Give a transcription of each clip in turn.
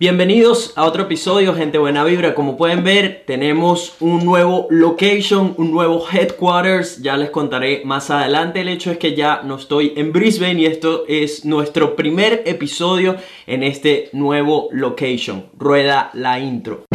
Bienvenidos a otro episodio, gente buena vibra. Como pueden ver, tenemos un nuevo location, un nuevo headquarters. Ya les contaré más adelante. El hecho es que ya no estoy en Brisbane y esto es nuestro primer episodio en este nuevo location. Rueda la intro.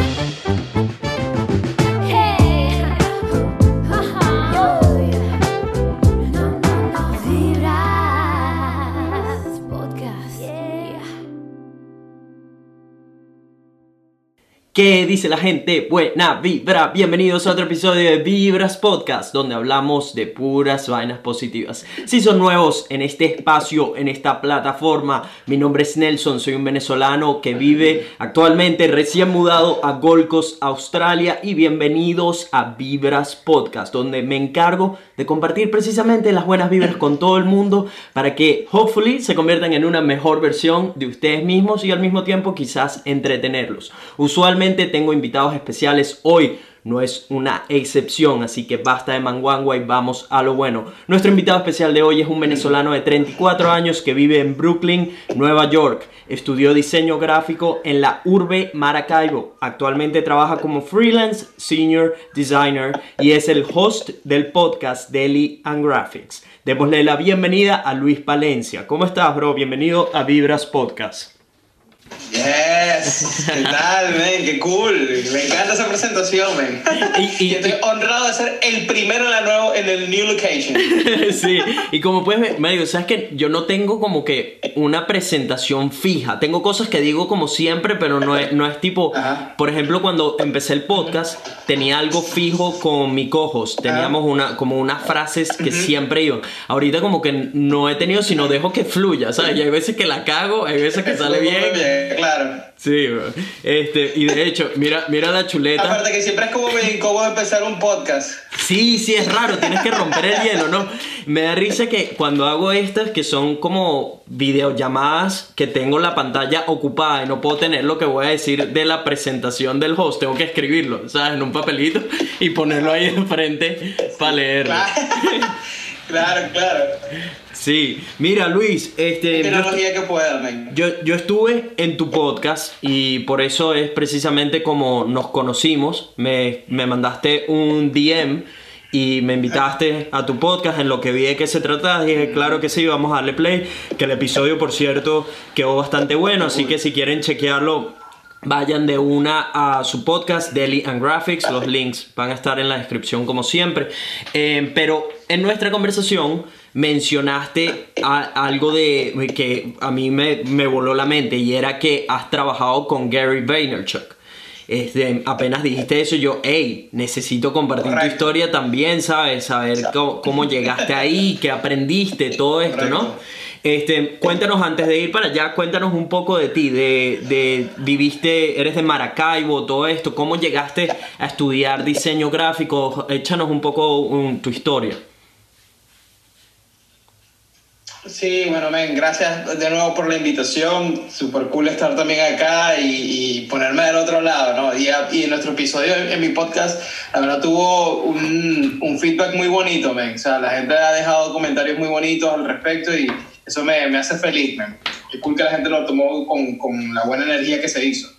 ¿Qué dice la gente? Buena vibra. Bienvenidos a otro episodio de Vibras Podcast, donde hablamos de puras vainas positivas. Si son nuevos en este espacio, en esta plataforma, mi nombre es Nelson, soy un venezolano que vive actualmente recién mudado a Gold Coast, Australia, y bienvenidos a Vibras Podcast, donde me encargo de compartir precisamente las buenas vibras con todo el mundo para que, hopefully, se conviertan en una mejor versión de ustedes mismos y al mismo tiempo quizás entretenerlos. Usualmente tengo invitados especiales hoy. No es una excepción, así que basta de manguangua y vamos a lo bueno. Nuestro invitado especial de hoy es un venezolano de 34 años que vive en Brooklyn, Nueva York. Estudió diseño gráfico en la Urbe Maracaibo. Actualmente trabaja como freelance senior designer y es el host del podcast Daily and Graphics. Démosle la bienvenida a Luis Palencia. ¿Cómo estás, bro? Bienvenido a Vibras Podcast. Yes, ¿qué tal, men? Qué cool. Me encanta esa presentación, men. Y- Y, y- estoy honrado de ser el primero en, la nuevo, en el new location. sí, y como puedes ver, Mario, sabes que yo no tengo como que una presentación fija. Tengo cosas que digo como siempre, pero no es, no es tipo. Ajá. Por ejemplo, cuando empecé el podcast, tenía algo fijo con mi cojos. Teníamos una, como unas frases que siempre iban. Ahorita, como que no he tenido, sino dejo que fluya, ¿sabes? Y hay veces que la cago, hay veces que sale Muy bien. Claro. Sí, bro. Este, y de hecho, mira, mira la chuleta. Aparte que siempre es como bien incómodo empezar un podcast. Sí, sí, es raro, tienes que romper el hielo, ¿no? Me da risa que cuando hago estas, que son como videollamadas, que tengo la pantalla ocupada y no puedo tener lo que voy a decir de la presentación del host, tengo que escribirlo, ¿sabes? En un papelito y ponerlo ahí de frente para leerlo. Claro, claro. Sí, mira Luis, este... yo Tecnología que pueda, yo, yo estuve en tu podcast y por eso es precisamente como nos conocimos. Me, me mandaste un DM y me invitaste a tu podcast en lo que vi de qué se trataba. Dije, claro que sí, vamos a darle play. Que el episodio, por cierto, quedó bastante bueno. Así que si quieren chequearlo, vayan de una a su podcast, Daily and Graphics. Los links van a estar en la descripción como siempre. Eh, pero en nuestra conversación mencionaste a- algo de que a mí me, me voló la mente y era que has trabajado con Gary Vaynerchuk. Este, apenas dijiste eso, yo, hey, necesito compartir tu historia también, ¿sabes? Saber cómo, cómo llegaste ahí, qué aprendiste, todo esto, ¿no? Este, cuéntanos antes de ir para allá, cuéntanos un poco de ti, de, de viviste, eres de Maracaibo, todo esto, cómo llegaste a estudiar diseño gráfico, échanos un poco um, tu historia. Sí, bueno, men, gracias de nuevo por la invitación. Super cool estar también acá y, y ponerme del otro lado, ¿no? Y, y nuestro episodio en, en mi podcast, la verdad, tuvo un, un feedback muy bonito, men. O sea, la gente ha dejado comentarios muy bonitos al respecto y eso me, me hace feliz, men. Qué cool que la gente lo tomó con, con la buena energía que se hizo.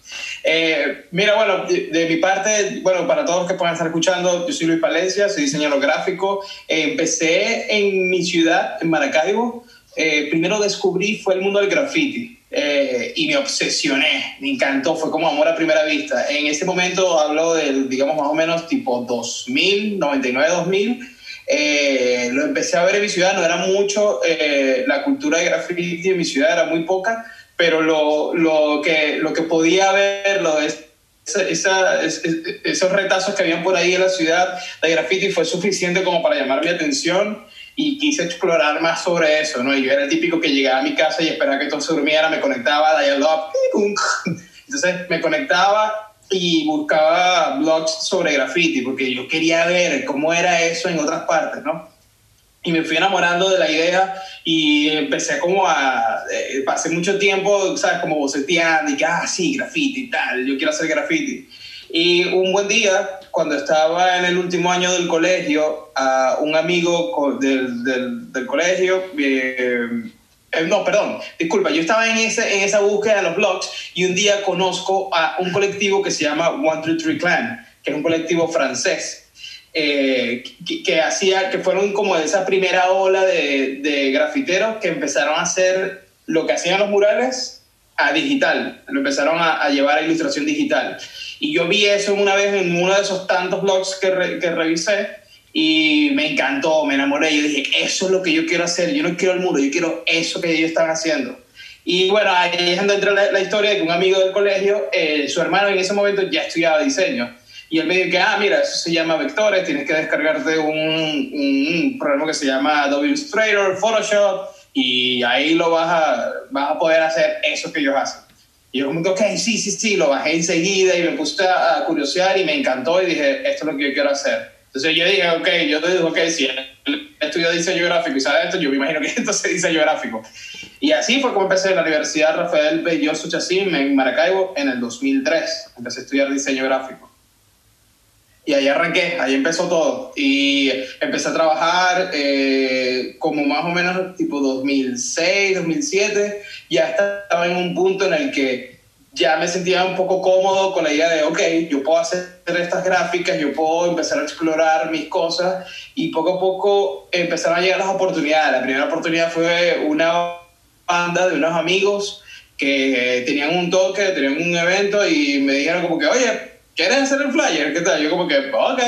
Eh, mira, bueno, de, de mi parte, bueno, para todos los que puedan estar escuchando, yo soy Luis Palencia, soy diseñador gráfico. Eh, empecé en mi ciudad, en Maracaibo. Eh, primero descubrí fue el mundo del graffiti eh, y me obsesioné, me encantó, fue como amor a primera vista. En ese momento hablo del, digamos, más o menos tipo 2000, 99, 2000. Eh, lo empecé a ver en mi ciudad, no era mucho, eh, la cultura de graffiti en mi ciudad era muy poca, pero lo, lo, que, lo que podía ver, lo de esa- esa- es- es- esos retazos que habían por ahí en la ciudad de graffiti fue suficiente como para llamar mi atención y quise explorar más sobre eso, ¿no? Y yo era el típico que llegaba a mi casa y esperaba que todo se durmiera, me conectaba, dial up, pum. entonces me conectaba y buscaba blogs sobre graffiti porque yo quería ver cómo era eso en otras partes, ¿no? y me fui enamorando de la idea y empecé como a, eh, pasé mucho tiempo, ¿sabes? Como boceteando y que, ah, sí, graffiti y tal, yo quiero hacer graffiti. Y un buen día, cuando estaba en el último año del colegio, a un amigo del, del, del colegio eh, eh, no, perdón, disculpa, yo estaba en, ese, en esa búsqueda de los blogs y un día conozco a un colectivo que se llama One Two Three Clan, que es un colectivo francés. eh, que, que hacía, que fueron como de esa primera ola de, de grafiteros que empezaron a hacer lo que hacían los murales a digital, lo empezaron a, a llevar a ilustración digital. Y yo vi eso una vez en uno de esos tantos blogs que, que revisé y me encantó, me enamoré. Yo dije, eso es lo que yo quiero hacer. Yo no quiero el muro, yo quiero eso que ellos están haciendo. Y bueno, ahí es donde la historia de que un amigo del colegio, eh, su hermano en ese momento ya estudiaba diseño. Y él me dijo que, ah, mira, eso se llama vectores, tienes que descargarte un, un programa que se llama Adobe Illustrator, Photoshop, y ahí lo vas a, vas a poder hacer eso que ellos hacen. Y yo como que, ok, sí, sí, sí, lo bajé enseguida y me puse a, a curiosear y me encantó y dije, esto es lo que yo quiero hacer. Entonces yo dije, ok, yo te digo, ok, si estudió diseño gráfico y sabe esto, yo me imagino que entonces diseño gráfico. Y así fue como empecé en la Universidad Rafael Belloso Chacín en Maracaibo en el 2003. Empecé a estudiar diseño gráfico. Y ahí arranqué, ahí empezó todo. Y empecé a trabajar eh, como más o menos tipo 2006, 2007. Ya estaba en un punto en el que ya me sentía un poco cómodo con la idea de, ok, yo puedo hacer estas gráficas, yo puedo empezar a explorar mis cosas. Y poco a poco empezaron a llegar las oportunidades. La primera oportunidad fue una banda de unos amigos que tenían un toque, tenían un evento y me dijeron como que, oye, ¿quieres hacer el flyer? ¿Qué tal? Yo como que, ok.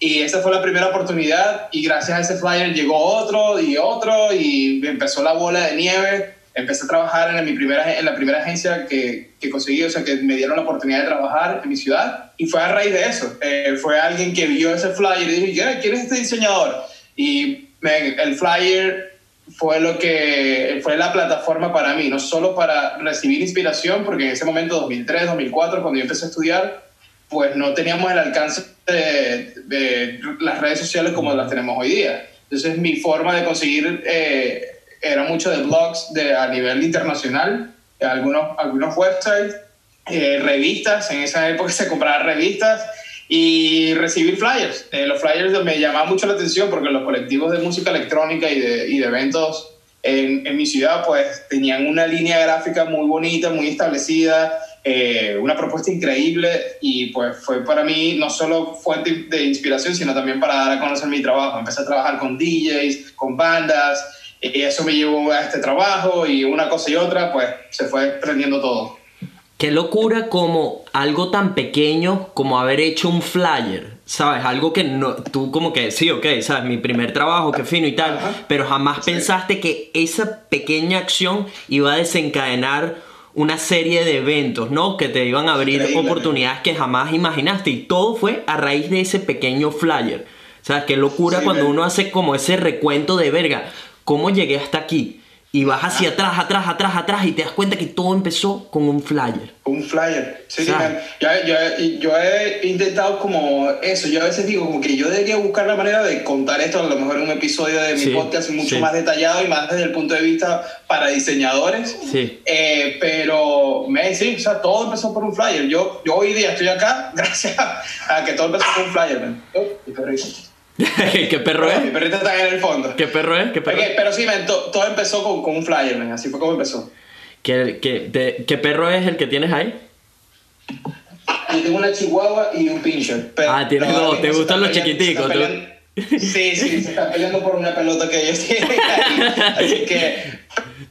Y esa fue la primera oportunidad y gracias a ese flyer llegó otro y otro y empezó la bola de nieve. Empecé a trabajar en, mi primera, en la primera agencia que, que conseguí, o sea, que me dieron la oportunidad de trabajar en mi ciudad. Y fue a raíz de eso. Eh, fue alguien que vio ese flyer y dijo, "¿Quién- ¿quién es este diseñador? Y el flyer fue lo que fue la plataforma para mí, no solo para recibir inspiración, porque en ese momento, 2003, 2004, cuando yo empecé a estudiar, pues no teníamos el alcance de, las redes sociales como las tenemos hoy día. Entonces mi forma de conseguir eh, era mucho de blogs a nivel internacional, algunos, algunos websites, eh, revistas, en esa época se compraban revistas y recibir flyers. Eh, los flyers me llamaban mucho la atención porque los colectivos de música electrónica y de, y de eventos en, en mi ciudad pues tenían una línea gráfica muy bonita, muy establecida, eh, una propuesta increíble y pues fue para mí no solo fuente de inspiración, sino también para dar a conocer mi trabajo. Empecé a trabajar con DJs, con bandas, y eso me llevó a este trabajo y una cosa y otra, pues se fue prendiendo todo. Qué locura como algo tan pequeño como haber hecho un flyer, ¿sabes? Algo que no, tú como que, sí, ok, ¿sabes? Mi primer trabajo, qué fino y tal, Ajá. pero jamás Sí. pensaste que esa pequeña acción iba a desencadenar una serie de eventos, ¿no? Que te iban a abrir Increíble. oportunidades que jamás imaginaste y todo fue a raíz de ese pequeño flyer. ¿Sabes? Qué locura Sí, cuando uno hace como ese recuento de verga, ¿cómo llegué hasta aquí? Y vas hacia atrás, atrás, atrás, atrás y te das cuenta que todo empezó con un flyer. Un flyer. Sí, sí, yo, yo- yo he intentado como eso. Yo a veces digo como que yo debería buscar la manera de contar esto a lo mejor en un episodio de mi Sí, podcast mucho sí. más detallado y más desde el punto de vista para diseñadores. Sí. Eh, pero me sí, o sea, todo empezó por un flyer. Yo, yo hoy día estoy acá gracias a que todo empezó por un flyer, man. Perrito. ¿Qué perro Mi es? perrito está en el fondo. ¿Qué perro es? ¿Qué perro Ok, es? pero sí, man, to- todo empezó con, con un flyer, man. Así fue como empezó. ¿Qué, qué- de- qué perro es el que tienes ahí? Yo tengo una chihuahua y un pincher. Ah, tienes dos, te gustan los chiquiticos, peleando- Sí, sí, se están peleando por una pelota que ellos tienen ahí. Así que,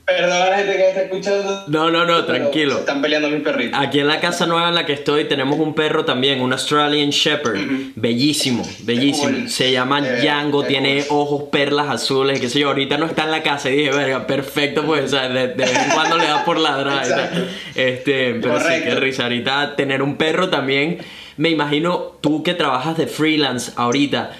perdón a la gente que está escuchando. No, no, no, tranquilo. Se están peleando mis perritos. Aquí en la casa nueva en la que estoy tenemos un perro también, un Australian Shepherd, bellísimo, bellísimo. cool. Se llama Eh, Django, tiene cool. ojos perlas azules, qué sé yo. Ahorita no está en la casa y dije, verga, perfecto, pues, o sea, de, de vez en cuando le da por ladrar. y tal. Exacto. Este, pero sí, Correcto. qué risa. Ahorita tener un perro también, me imagino tú que trabajas de freelance ahorita.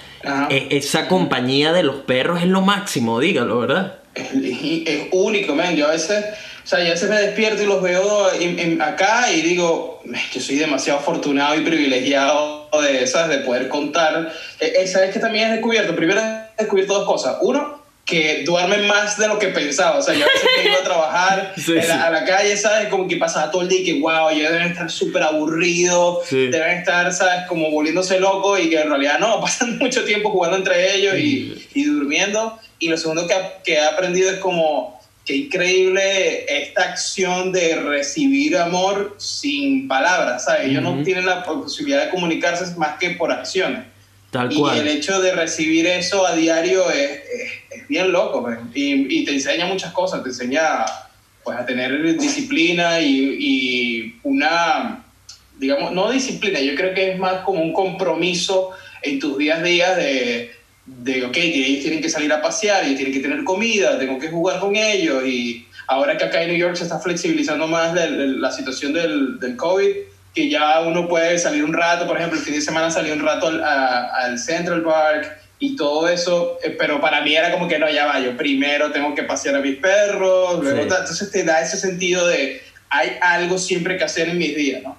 E- esa compañía de los perros es lo máximo, dígalo, ¿verdad? Es, es único, man. Yo a veces, o sea, yo a veces me despierto y los veo en- en- acá y digo, "Man, yo soy demasiado afortunado y privilegiado de, ¿sabes? de poder contar. Eh, eh, ¿Sabes que también he descubierto? Primero he descubierto dos cosas. Uno, que duermen más de lo que pensaba. O sea, yo a veces me iba a trabajar Sí, en la- sí. a la calle, ¿sabes? Como que pasaba todo el día y que, wow, ellos deben estar súper aburridos, Sí. deben estar, ¿sabes? Como volviéndose locos y que en realidad no, pasan mucho tiempo jugando entre ellos y, y durmiendo. Y lo segundo que, que he aprendido es como qué increíble esta acción de recibir amor sin palabras, ¿sabes? Ellos no Ujú. tienen la posibilidad de comunicarse más que por acciones. Tal Y cual. el hecho de recibir eso a diario es, es, es bien loco, pues. y, y te enseña muchas cosas, te enseña pues, a tener disciplina y, y una, digamos, no disciplina, yo creo que es más como un compromiso en tus días a días de, de, ok, ellos tienen que salir a pasear, ellos tienen que tener comida, tengo que jugar con ellos, y ahora que acá en New York se está flexibilizando más la, la situación del, del COVID, que ya uno puede salir un rato, por ejemplo, el fin de semana salí un rato al, a- al Central Park y todo eso, eh, pero para mí era como que no, ya va, yo primero tengo que pasear a mis perros, luego Sí. entonces te da ese sentido de hay algo siempre que hacer en mis días, ¿no?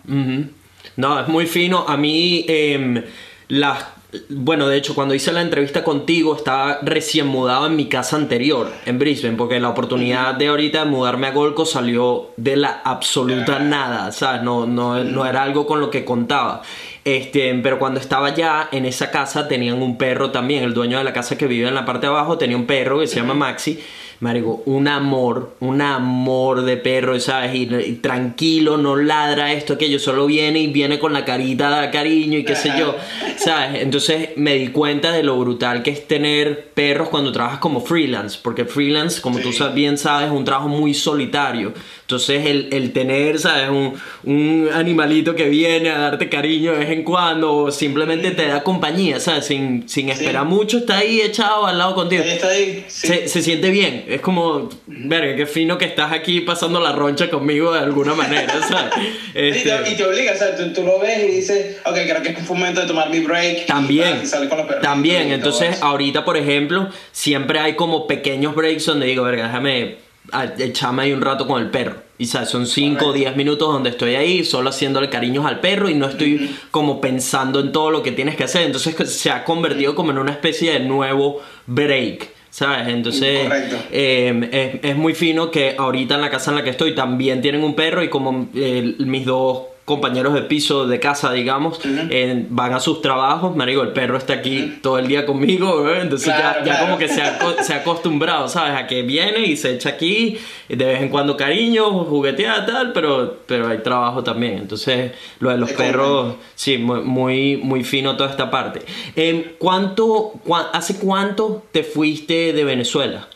No, es muy fino. A mí, em, las. Bueno, de hecho, cuando hice la entrevista contigo, estaba recién mudado en mi casa anterior, en Brisbane, porque la oportunidad de ahorita de mudarme a Golco salió de la absoluta nada, ¿sabes? No, no, no era algo con lo que contaba. Este, pero cuando estaba ya en esa casa, tenían un perro también. El dueño de la casa que vive en la parte de abajo tenía un perro que se llama Maxi. Marico, un amor, un amor de perro, ¿sabes? Y, y tranquilo, no ladra esto, aquello, solo viene y viene con la carita de cariño y qué sé yo, ¿sabes? Entonces me di cuenta de lo brutal que es tener perros cuando trabajas como freelance, porque freelance, como tú Sí. sa- bien sabes, es un trabajo muy solitario. Entonces el, el tener, ¿sabes? Un, un animalito que viene a darte cariño de vez en cuando o simplemente te da compañía, ¿sabes? Sin, sin esperar mucho, está ahí echado al lado contigo. Ahí está ahí. sí. Se, se siente bien, es como, verga, qué fino que estás aquí pasando la roncha conmigo de alguna manera, ¿sabes? Y te, y Este, te obliga, sea, tú, tú lo ves y dices, ok, creo que es un momento de tomar mi break. también, y con los también, entonces ahorita por ejemplo, siempre hay como pequeños breaks donde digo, verga, déjame echarme ahí un rato con el perro. Y sabes, son 5 o Correcto. 10 minutos donde estoy ahí solo haciéndole cariños al perro y no estoy como pensando en todo lo que tienes que hacer. Entonces se ha convertido como en una especie de nuevo break. ¿Sabes? Entonces eh, es, es muy fino que ahorita en la casa en la que estoy también tienen un perro y como eh, mis dos compañeros de piso de casa, digamos, eh, van a sus trabajos, marico, el perro está aquí todo el día conmigo, ¿eh? entonces ya- Claro, ya, claro. como que se ha, se ha acostumbrado, ¿sabes? A que viene y se echa aquí, de vez en cuando cariño, juguetea, tal, pero, pero hay trabajo también, entonces lo de los perros, sí, muy, muy, fino toda esta parte. Em, ¿cuánto, ¿Hace cuánto te fuiste de Venezuela?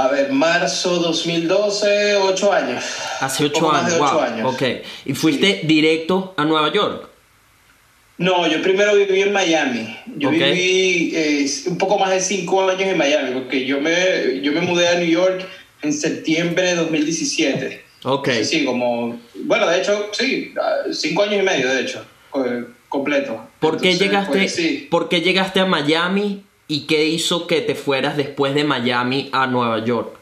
A ver, marzo 2012, 8 años. Hace ocho años, ocho wow. años. Ok. ¿Y fuiste directo a Nueva York? No, yo primero viví en Miami. Yo viví eh, un poco más de 5 años en Miami, porque yo me, yo me mudé a New York en septiembre de 2017. Ok. Sí, sí, como... Bueno, de hecho, sí, 5 años y medio, de hecho, co- completo. ¿Por qué, Entonces, llegaste, pues, sí. ¿Por qué llegaste a Miami y qué hizo que te fueras después de Miami a Nueva York?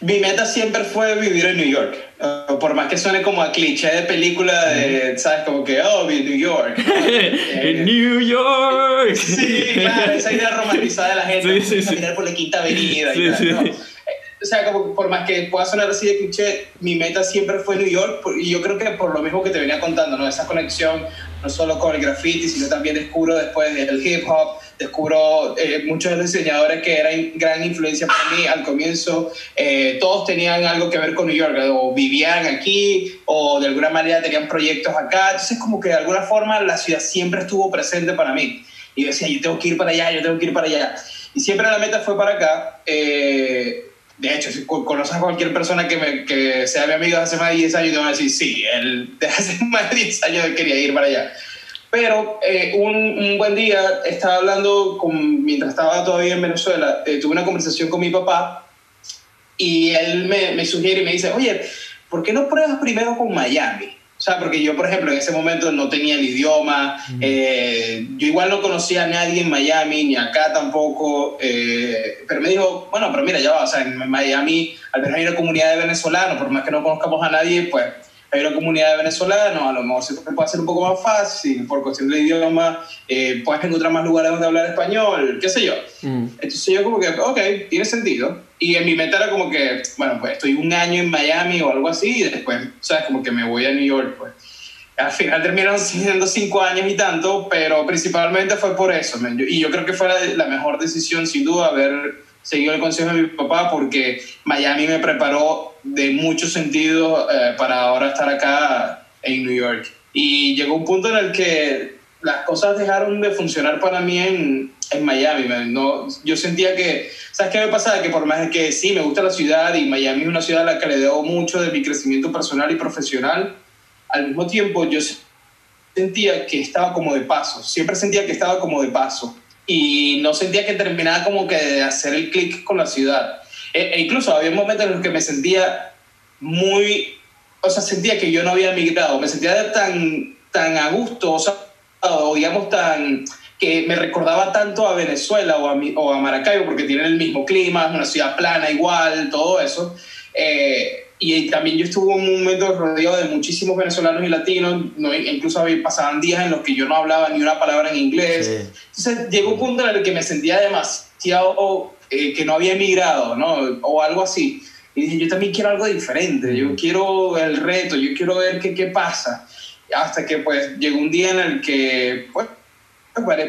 Mi meta siempre fue vivir en New York. Uh, por más que suene como a cliché de película, de, ¿sabes? Como que, oh, vi New York. Eh, en New York. Sí, claro, esa idea romantizada de la gente. Sí, sí, sí. Caminar por la quinta avenida Sí, y tal, sí. ¿no? Eh, O sea, como por más que pueda sonar así de cliché, mi meta siempre fue New York y yo creo que por lo mismo que te venía contando, ¿no? Esa conexión no solo con el graffiti, sino también descubro después del hip hop, descubro eh, muchos de los diseñadores que eran gran influencia para mí al comienzo, eh, todos tenían algo que ver con New York, o vivían aquí, o de alguna manera tenían proyectos acá, entonces como que de alguna forma la ciudad siempre estuvo presente para mí. Y decía, yo tengo que ir para allá, yo tengo que ir para allá. Y siempre la meta fue para acá. Eh, de hecho, si co- conoces a cualquier persona que, me, que sea mi amigo hace más de 10 años, te van a decir, sí, él de hace más de 10 años quería ir para allá. Pero eh, un, un buen día estaba hablando, con, mientras estaba todavía en Venezuela, eh, tuve una conversación con mi papá y él me, me sugiere y me dice, oye, ¿por qué no pruebas primero con Miami? O sea, porque yo, por ejemplo, en ese momento no tenía el idioma, eh, yo igual no conocía a nadie en Miami, ni acá tampoco, eh, pero me dijo, bueno, pero mira, ya va, o sea, en Miami al menos hay una comunidad de venezolanos, por más que no conozcamos a nadie, pues hay una comunidad de venezolanos, a lo mejor se puede hacer un poco más fácil, por cuestión del idioma, eh, puedes encontrar más lugares donde hablar español, qué sé yo. Mm. Entonces yo como que, ok, tiene sentido. Y en mi mente era como que, bueno, pues estoy un año en Miami o algo así y después, ¿sabes? Como que me voy a New York, pues. Al final terminaron siendo cinco años y tanto, pero principalmente fue por eso. man. Y yo creo que fue la, la mejor decisión, sin duda, haber seguido el consejo de mi papá porque Miami me preparó de muchos sentidos eh, para ahora estar acá en New York. Y llegó un punto en el que las cosas dejaron de funcionar para mí en, en Miami. No, yo sentía que, ¿sabes qué me pasaba? Que por más que sí, me gusta la ciudad y Miami es una ciudad a la que le debo mucho de mi crecimiento personal y profesional, al mismo tiempo yo sentía que estaba como de paso, siempre sentía que estaba como de paso y no sentía que terminaba como que de hacer el clic con la ciudad. E, e, incluso había momentos en los que me sentía muy, o sea, sentía que yo no había migrado, me sentía tan, tan a gusto, o sea, digamos tan que me recordaba tanto a Venezuela o a, o a Maracaibo porque tienen el mismo clima, es una ciudad plana igual, todo eso. Eh, y también yo estuve en un momento rodeado de muchísimos venezolanos y latinos, no, incluso pasaban días en los que yo no hablaba ni una palabra en inglés. Entonces llegó un punto en el que me sentía demasiado eh, que no había emigrado, ¿no? O algo así. Y dije, yo también quiero algo diferente, yo quiero el reto, yo quiero ver qué, qué pasa. Hasta que pues llegó un día en el que, pues,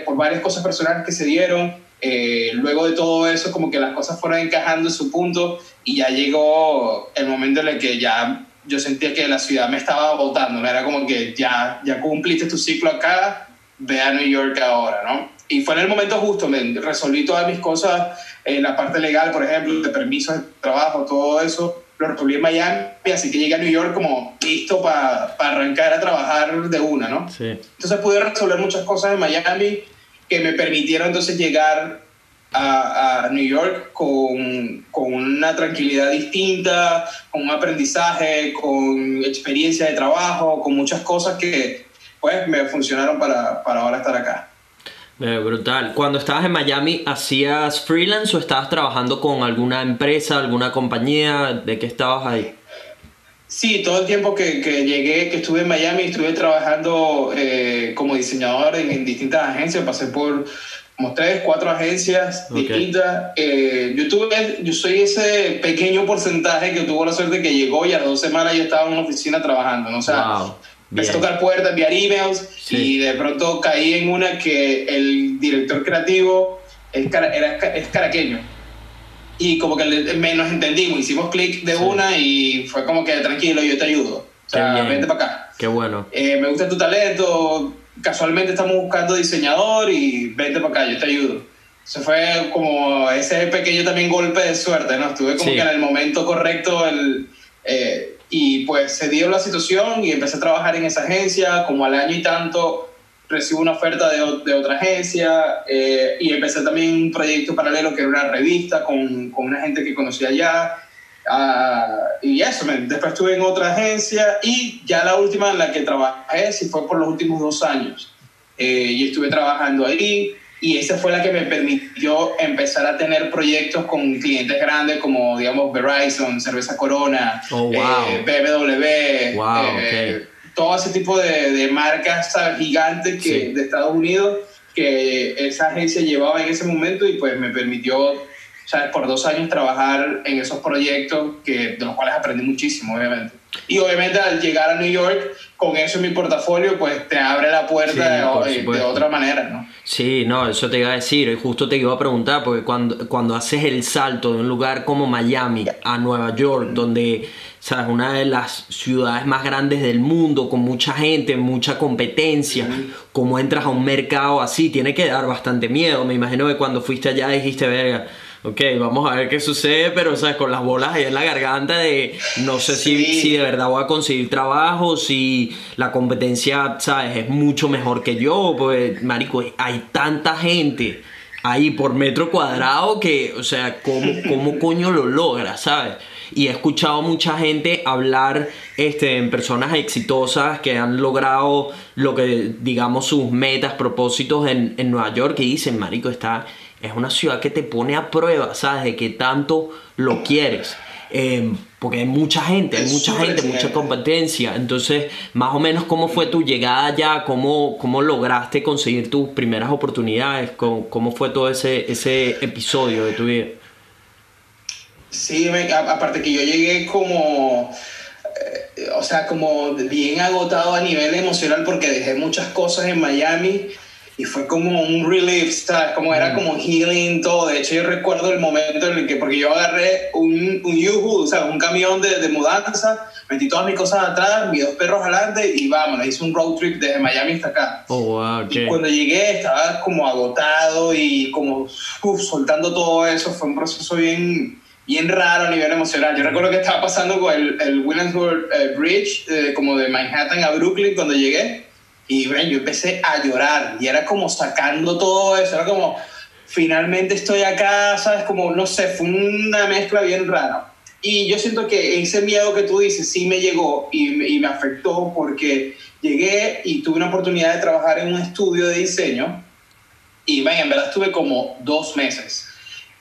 por varias cosas personales que se dieron, eh, luego de todo eso, como que las cosas fueron encajando en su punto y ya llegó el momento en el que ya yo sentía que la ciudad me estaba votando, era como que ya, ya cumpliste tu ciclo acá, ve a New York ahora, ¿no? Y fue en el momento justo, me resolví todas mis cosas, en la parte legal, por ejemplo, de permisos de trabajo, todo eso, lo resolví en Miami, así que llegué a New York como listo para arrancar a trabajar de una, ¿no? Sí. Entonces pude resolver muchas cosas en Miami, que me permitieron entonces llegar a, New York con, con, una tranquilidad distinta, con un aprendizaje, con experiencia de trabajo, con muchas cosas que pues me funcionaron para, para ahora estar acá. brutal. Cuando estabas en Miami, ¿hacías freelance o estabas trabajando con alguna empresa, alguna compañía? ¿De qué estabas ahí? Sí, todo el tiempo que, que, llegué, que estuve en Miami, estuve trabajando eh, como diseñador en, distintas agencias, pasé por como tres, cuatro agencias distintas. Eh, yo, tuve, yo soy ese pequeño porcentaje que tuvo la suerte que llegó y a las dos semanas ya estaba en una oficina trabajando, ¿no? O sea, wow. empecé a tocar puertas, enviar emails y de pronto caí en una que el director creativo es, era, es caraqueño y como que menos entendimos, hicimos clic de una y fue como que tranquilo, yo te ayudo. O sea, vente para acá. Qué bueno. Eh, me gusta tu talento, casualmente estamos buscando diseñador y vente para acá, yo te ayudo. Eso fue como ese pequeño también golpe de suerte, ¿no? Estuve como que en el momento correcto el, eh, y pues se dio la situación y empecé a trabajar en esa agencia, como al año y tanto recibo una oferta de, de otra agencia eh, y empecé también un proyecto paralelo que era una revista con, con una gente que conocía allá. Uh, y eso, después estuve en otra agencia y ya la última en la que trabajé sí fue por los últimos dos años. Eh, y estuve trabajando ahí y esa fue la que me permitió empezar a tener proyectos con clientes grandes como, digamos, Verizon, Cerveza Corona, oh, wow. eh, BMW, wow, eh, okay todo ese tipo de, de marcas gigantes que, sí. de Estados Unidos que esa agencia llevaba en ese momento y pues me permitió ¿sabes? por dos años trabajar en esos proyectos que, de los cuales aprendí muchísimo, obviamente. Y obviamente al llegar a New York, con eso en mi portafolio, pues te abre la puerta sí, de, de, otra manera, ¿no? Sí, no, eso te iba a decir, y justo te iba a preguntar, porque cuando, cuando haces el salto de un lugar como Miami a Nueva York, donde ¿sabes? Una de las ciudades más grandes del mundo, con mucha gente, mucha competencia. Como entras a un mercado así, tiene que dar bastante miedo. Me imagino que cuando fuiste allá dijiste, verga, ok, vamos a ver qué sucede, pero, ¿sabes? Con las bolas ahí en la garganta de no sé sí. si, si de verdad voy a conseguir trabajo, si la competencia, ¿sabes? Es mucho mejor que yo, pues, marico, hay tanta gente ahí por metro cuadrado que, o sea, ¿cómo, cómo coño lo logra, ¿sabes? y he escuchado mucha gente hablar este, en personas exitosas que han logrado lo que digamos sus metas, propósitos en, en Nueva York y dicen, Marico, está, es una ciudad que te pone a prueba, ¿sabes? De que tanto lo quieres. Eh, porque hay mucha gente, hay mucha gente, mucha competencia. Entonces, más o menos, ¿cómo fue tu llegada allá? ¿Cómo, cómo lograste conseguir tus primeras oportunidades? ¿Cómo, cómo fue todo ese, ese episodio de tu vida? Sí, me, aparte que yo llegué como, eh, o sea, como bien agotado a nivel emocional porque dejé muchas cosas en Miami y fue como un relief, ¿sabes? Como era como healing todo. De hecho, yo recuerdo el momento en el que, porque yo agarré un, un U-Haul, o sea, un camión de, de mudanza, metí todas mis cosas atrás, mis dos perros adelante y vámonos, hice un road trip desde Miami hasta acá. Oh, wow, Y ok. cuando llegué estaba como agotado y como uf, soltando todo eso. Fue un proceso bien, bien raro a nivel emocional. Yo recuerdo que estaba pasando con el, el Williamsburg eh, Bridge, eh, como de Manhattan a Brooklyn cuando llegué. Y ven, yo empecé a llorar y era como sacando todo eso. Era como, finalmente estoy acá, ¿sabes? Como, no sé, fue una mezcla bien rara. Y yo siento que ese miedo que tú dices sí me llegó y me, afectó porque llegué y tuve una oportunidad de trabajar en un estudio de diseño y ven, en verdad estuve como dos meses.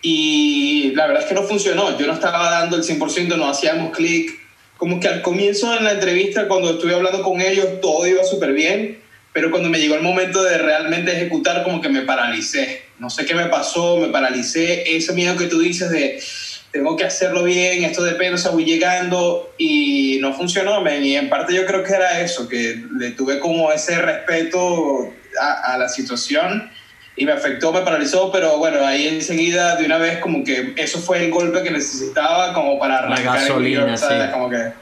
Y la verdad es que no funcionó. Yo no estaba dando el 100%, no hacíamos clic. Como que al comienzo en la entrevista, cuando estuve hablando con ellos, todo iba súper bien. Pero cuando me llegó el momento de realmente ejecutar, como que me paralicé. No sé qué me pasó, me paralicé. Ese miedo que tú dices de tengo que hacerlo bien, esto depende, o sea, voy llegando y no funcionó, men. Y en parte yo creo que era eso, que le tuve como ese respeto a, a la situación y me afectó, me paralizó, pero bueno, ahí enseguida de una vez como que eso fue el golpe que necesitaba como para arrancar en gasolina, York, ¿sabes? sí. Como que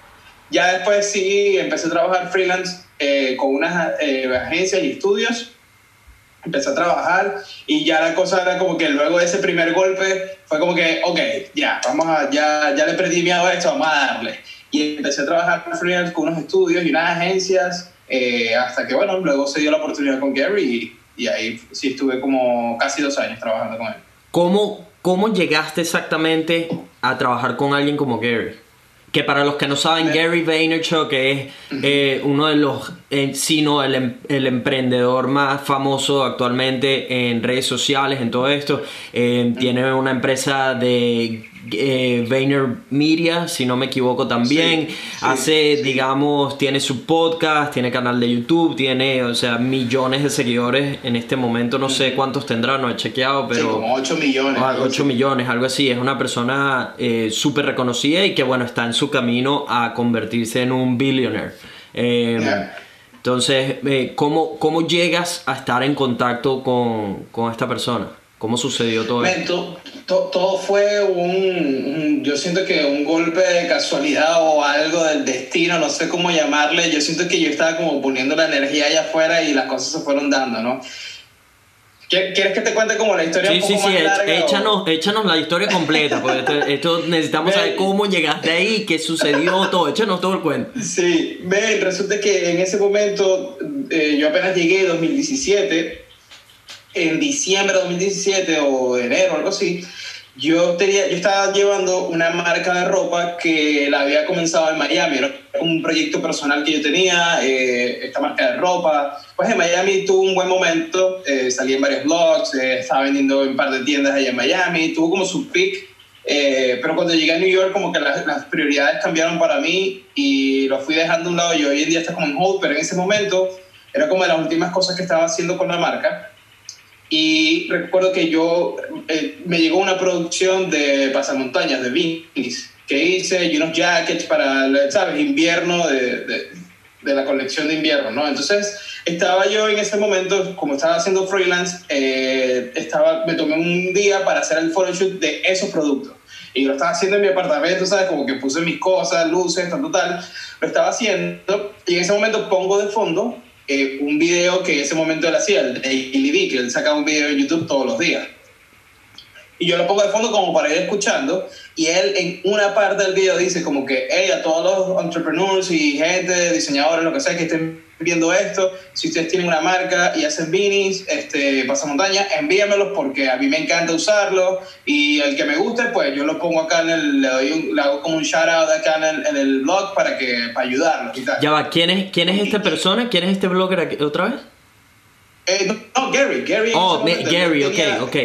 ya después sí empecé a trabajar freelance eh, con unas eh, agencias y estudios. Empecé a trabajar y ya la cosa era como que luego de ese primer golpe fue como que, ok, ya, vamos a, ya, ya le perdí miedo a esto, vamos a darle. Y empecé a trabajar freelance con unos estudios y unas agencias eh, hasta que, bueno, luego se dio la oportunidad con Gary y, ahí sí estuve como casi dos años trabajando con él. ¿Cómo, ¿Cómo llegaste exactamente a trabajar con alguien como Gary? Que para los que no saben, Gary Vaynerchuk es eh, uno de los, eh, si no el, em- el emprendedor más famoso actualmente en redes sociales, en todo esto. Eh, Tiene una empresa de eh, Vayner Media, si no me equivoco también. Sí, sí, Hace, sí. digamos, tiene su podcast, tiene canal de YouTube, tiene, o sea, millones de seguidores en este momento. No sé cuántos tendrá, no he chequeado, pero... como 8 millones. Ah, algo 8 así. millones, algo así. Es una persona eh, súper reconocida y que, bueno, está en su camino a convertirse en un billionaire. Eh, Yeah. Entonces, eh, ¿cómo, ¿cómo llegas a estar en contacto con, con esta persona? ¿Cómo sucedió todo Men, esto? to- to- todo fue un, un- yo siento que un golpe de casualidad o algo del destino, no sé cómo llamarle. Yo siento que yo estaba como poniendo la energía allá afuera y las cosas se fueron dando, ¿no? ¿Quie- ¿Quieres que te cuente como la historia Sí, un poco sí, sí, más éch- larga? o- échanos, échanos la historia completa, porque esto, esto necesitamos saber cómo llegaste ahí, qué sucedió, todo, échanos todo el cuento. Sí, ven, resulta que en ese momento eh, yo apenas llegué en 2017, en diciembre de 2017 o enero, algo así, yo, tenía, yo estaba llevando una marca de ropa que la había comenzado en Miami, era un proyecto personal que yo tenía, eh, esta marca de ropa. Pues en Miami tuvo un buen momento, eh, salí en varios blogs, eh, estaba vendiendo en un par de tiendas allá en Miami, tuvo como su peak eh, pero cuando llegué a New York, como que las, las prioridades cambiaron para mí y lo fui dejando a un lado. Y hoy en día está como en hold, pero en ese momento era como de las últimas cosas que estaba haciendo con la marca. Y recuerdo que yo eh, me llegó una producción de pasamontañas, de beanies, que hice y unos jackets para, ¿sabes?, invierno de, de, de la colección de invierno, ¿no? Entonces estaba yo en ese momento, como estaba haciendo freelance, eh, estaba, me tomé un día para hacer el photoshoot de esos productos. Y lo estaba haciendo en mi apartamento, ¿sabes? Como que puse mis cosas, luces, tal, tal. Lo estaba haciendo y en ese momento pongo de fondo eh, un video que ese momento él hacía, el Daily V, que él sacaba un video en YouTube todos los días. Y yo lo pongo de fondo como para ir escuchando. Y él en una parte del video dice como que, hey, a todos los entrepreneurs y gente, diseñadores, lo que sea, que estén viendo esto, si ustedes tienen una marca y hacen beanies, este, pasamontaña, envíamelos porque a mí me encanta usarlo. Y el que me guste, pues yo lo pongo acá en el, le, doy un- le hago como un shout out acá en el, en el blog para, que, para ayudarlos y tal. Ya va, ¿quién es, quién es esta persona? ¿Quién es este blogger aquí- otra vez? Eh, no, no, Gary, Gary. Oh, Gary, yo ok, ok.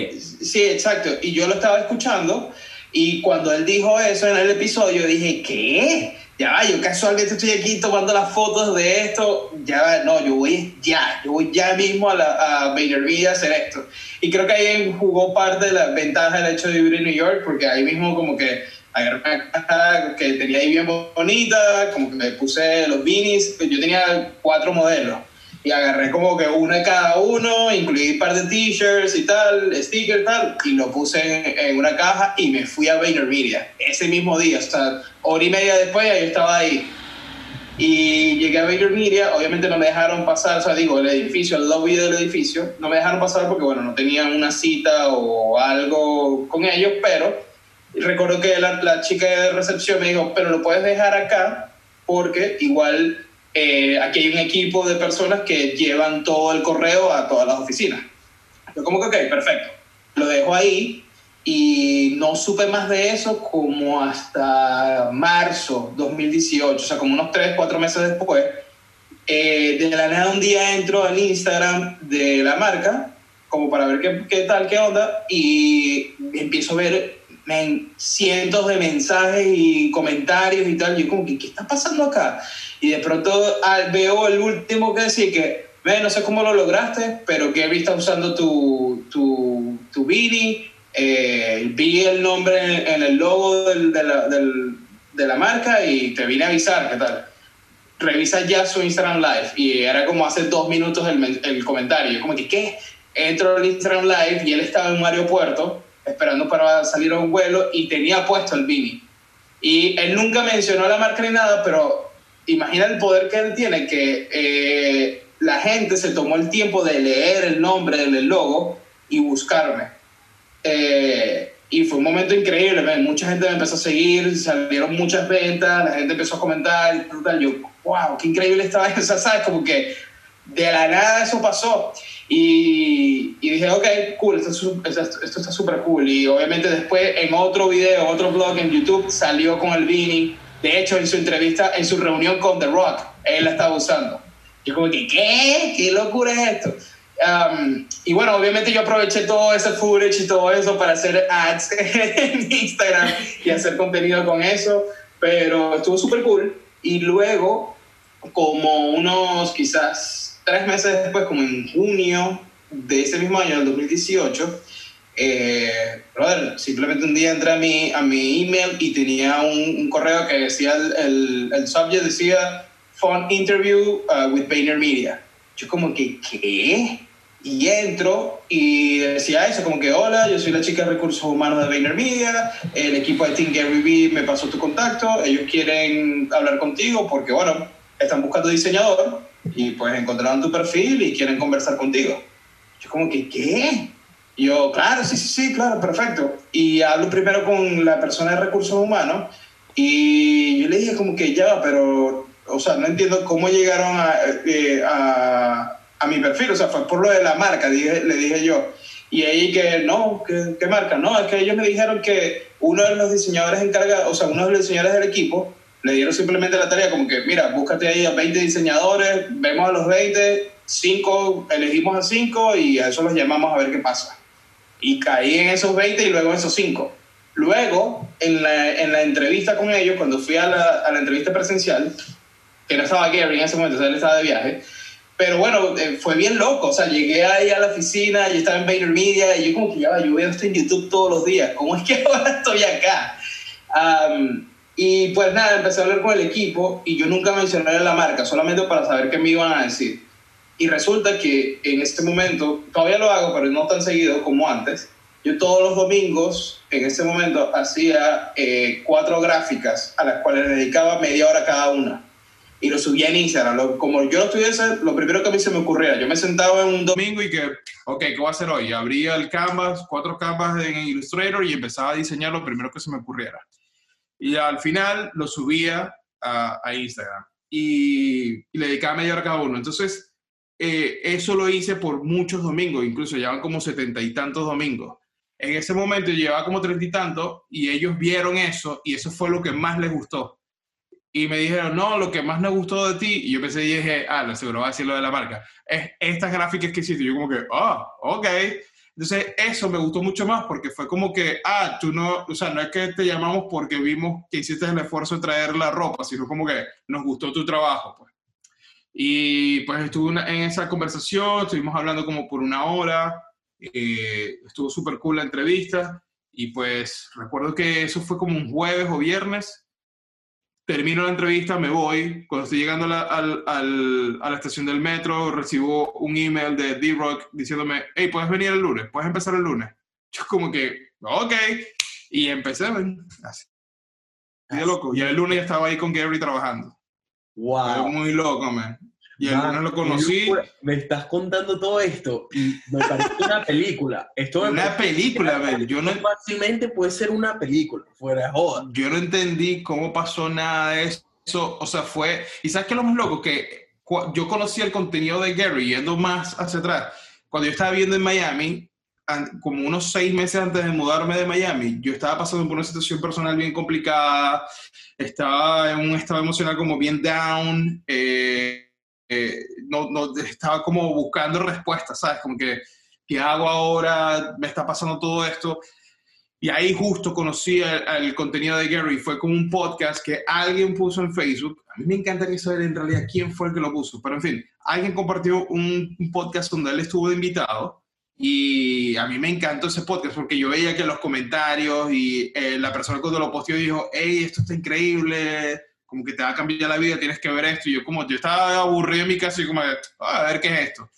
Sí, exacto. Y yo lo estaba escuchando y cuando él dijo eso en el episodio, dije, ¿qué? Ya va, yo casualmente estoy aquí tomando las fotos de esto. Ya va, no, yo voy ya, yo voy ya mismo a, la, a VaynerMedia a hacer esto. Y creo que ahí jugó parte de la ventaja del hecho de vivir en New York, porque ahí mismo como que agarré una caja que tenía ahí bien bonita, como que me puse los beanies, yo tenía cuatro modelos. Y agarré como que uno de cada uno, incluí un par de t-shirts y tal, stickers tal, y lo puse en, en una caja y me fui a VaynerMedia ese mismo día. O sea, hora y media después yo estaba ahí. Y llegué a VaynerMedia, obviamente no me dejaron pasar, o sea, digo, el edificio, el lobby del edificio, no me dejaron pasar porque, bueno, no tenían una cita o algo con ellos, pero recuerdo que la, la chica de recepción me dijo, pero lo puedes dejar acá porque igual eh, aquí hay un equipo de personas que llevan todo el correo a todas las oficinas. Yo como que, ok, perfecto. Lo dejo ahí y no supe más de eso como hasta marzo 2018, o sea, como unos 3, 4 meses después. Eh, de la nada un día entro al Instagram de la marca, como para ver qué, qué tal, qué onda, y empiezo a ver men, cientos de mensajes y comentarios y tal. Yo como que, ¿qué está pasando acá? Y de pronto ah, veo el último que decía que, no sé cómo lo lograste, pero Gary está usando tu, tu, tu beanie. Eh, vi el nombre en, en el logo del, de, la, del, de la marca y te vine a avisar, ¿qué tal? Revisa ya su Instagram Live. Y era como hace dos minutos el, el comentario. Yo como que, ¿qué? Entro al Instagram Live y él estaba en un aeropuerto esperando para salir a un vuelo y tenía puesto el beanie. Y él nunca mencionó la marca ni nada, pero imagina el poder que él tiene, que eh, la gente se tomó el tiempo de leer el nombre del logo y buscarme. Eh, y fue un momento increíble, man. mucha gente me empezó a seguir, salieron muchas ventas, la gente empezó a comentar, y tal. yo, wow, qué increíble estaba eso, ¿sabes? Como que de la nada eso pasó. Y, y dije, ok, cool, esto, esto está súper cool. Y obviamente después en otro video, otro blog en YouTube, salió con el Vini. De hecho, en su entrevista, en su reunión con The Rock, él la estaba usando. Yo como que, ¿qué? ¿Qué locura es esto? Um, y bueno, obviamente yo aproveché todo ese footage y todo eso para hacer ads en Instagram y hacer contenido con eso, pero estuvo súper cool. Y luego, como unos quizás tres meses después, como en junio de ese mismo año, del 2018, eh, brother, simplemente un día entré a mi, a mi email y tenía un, un correo que decía, el, el, el subject decía, phone interview uh, with VaynerMedia. Yo como que, ¿qué? Y entro y decía eso, como que, hola, yo soy la chica de recursos humanos de VaynerMedia, el equipo de Team Gary me pasó tu contacto, ellos quieren hablar contigo porque, bueno, están buscando diseñador y pues encontraron tu perfil y quieren conversar contigo. Yo como que, ¿qué? Yo, claro, sí, sí, sí, claro, perfecto. Y hablo primero con la persona de recursos humanos y yo le dije como que ya, pero, o sea, no entiendo cómo llegaron a, eh, a, a mi perfil, o sea, fue por lo de la marca, dije, le dije yo. Y ahí que, no, ¿qué, ¿qué marca? No, es que ellos me dijeron que uno de los diseñadores encargados, o sea, uno de los diseñadores del equipo, le dieron simplemente la tarea como que, mira, búscate ahí a 20 diseñadores, vemos a los 20, 5, elegimos a 5 y a eso los llamamos a ver qué pasa. Y caí en esos 20 y luego en esos 5. Luego, en la, en la entrevista con ellos, cuando fui a la, a la entrevista presencial, que no estaba Gary en ese momento, o sea, él estaba de viaje, pero bueno, eh, fue bien loco, o sea, llegué ahí a la oficina, yo estaba en VaynerMedia y yo como que ya, yo veo esto en YouTube todos los días, ¿cómo es que ahora estoy acá? Um, y pues nada, empecé a hablar con el equipo y yo nunca mencioné la marca, solamente para saber qué me iban a decir. Y resulta que en este momento, todavía lo hago, pero no tan seguido como antes, yo todos los domingos, en ese momento, hacía eh, cuatro gráficas a las cuales le dedicaba media hora cada una. Y lo subía en Instagram. Lo- como yo lo estuviese, lo primero que a mí se me ocurría, yo me sentaba en un domingo y que, ok, ¿qué voy a hacer hoy? Abría el Canvas, cuatro Canvas en Illustrator y empezaba a diseñar lo primero que se me ocurriera. Y al final lo subía a, Instagram y, le dedicaba media hora cada uno. Entonces, eh, eso lo hice por muchos domingos, incluso llevan como setenta y tantos domingos. En ese momento llevaba como treinta y tantos y ellos vieron eso y eso fue lo que más les gustó. Y me dijeron, no, lo que más me gustó de ti, y yo pensé y dije, ah, lo seguro va a decir lo de la marca, es estas gráficas que hiciste. Y yo como que, ah, ok. Entonces, eso me gustó mucho más porque fue como que, ah, tú no, o sea, no es que te llamamos porque vimos que hiciste el esfuerzo de traer la ropa, sino como que nos gustó tu trabajo, pues. Y pues estuve una- en esa conversación, estuvimos hablando como por una hora, eh, estuvo súper cool la entrevista, y pues recuerdo que eso fue como un jueves o viernes, termino la entrevista, me voy. Cuando estoy llegando a la, a la estación del metro, recibo un email de D-Rock diciéndome, hey, ¿puedes venir el lunes? ¿Puedes empezar el lunes? Yo como que, ok. Y empecé, ven, así. de loco. Y el lunes ya estaba ahí con Gary trabajando. Fue Wow. muy loco, man. Y Man, lunes lo conocí. Me estás contando todo esto y me parece una película. Esto Una película, man. Yo no, fácilmente puede ser una película, fuera de joda. yo no entendí cómo pasó nada de eso. O sea, fue. ¿Y sabes qué es lo más loco? Que yo conocí el contenido de Gary yendo más hacia atrás. Cuando yo estaba viviendo en Miami, como unos seis meses antes de mudarme de Miami, yo estaba pasando por una situación personal bien complicada. Estaba en un estado emocional como bien down. eh, no, no, estaba como buscando respuestas, ¿sabes? Como que, ¿qué hago ahora? Me está pasando todo esto. Y ahí justo conocí el contenido de Gary. Fue como un podcast que alguien puso en Facebook. A mí me encantaría saber en realidad quién fue el que lo puso. Pero en fin, alguien compartió un, un podcast donde él estuvo de invitado. Y a mí me encantó ese podcast porque yo veía que los comentarios y eh, la persona cuando lo posteó dijo, hey, esto está increíble, como que te va a cambiar la vida, tienes que ver esto. Y yo como, yo estaba aburrido en mi casa y como, "Ah, a ver qué es esto.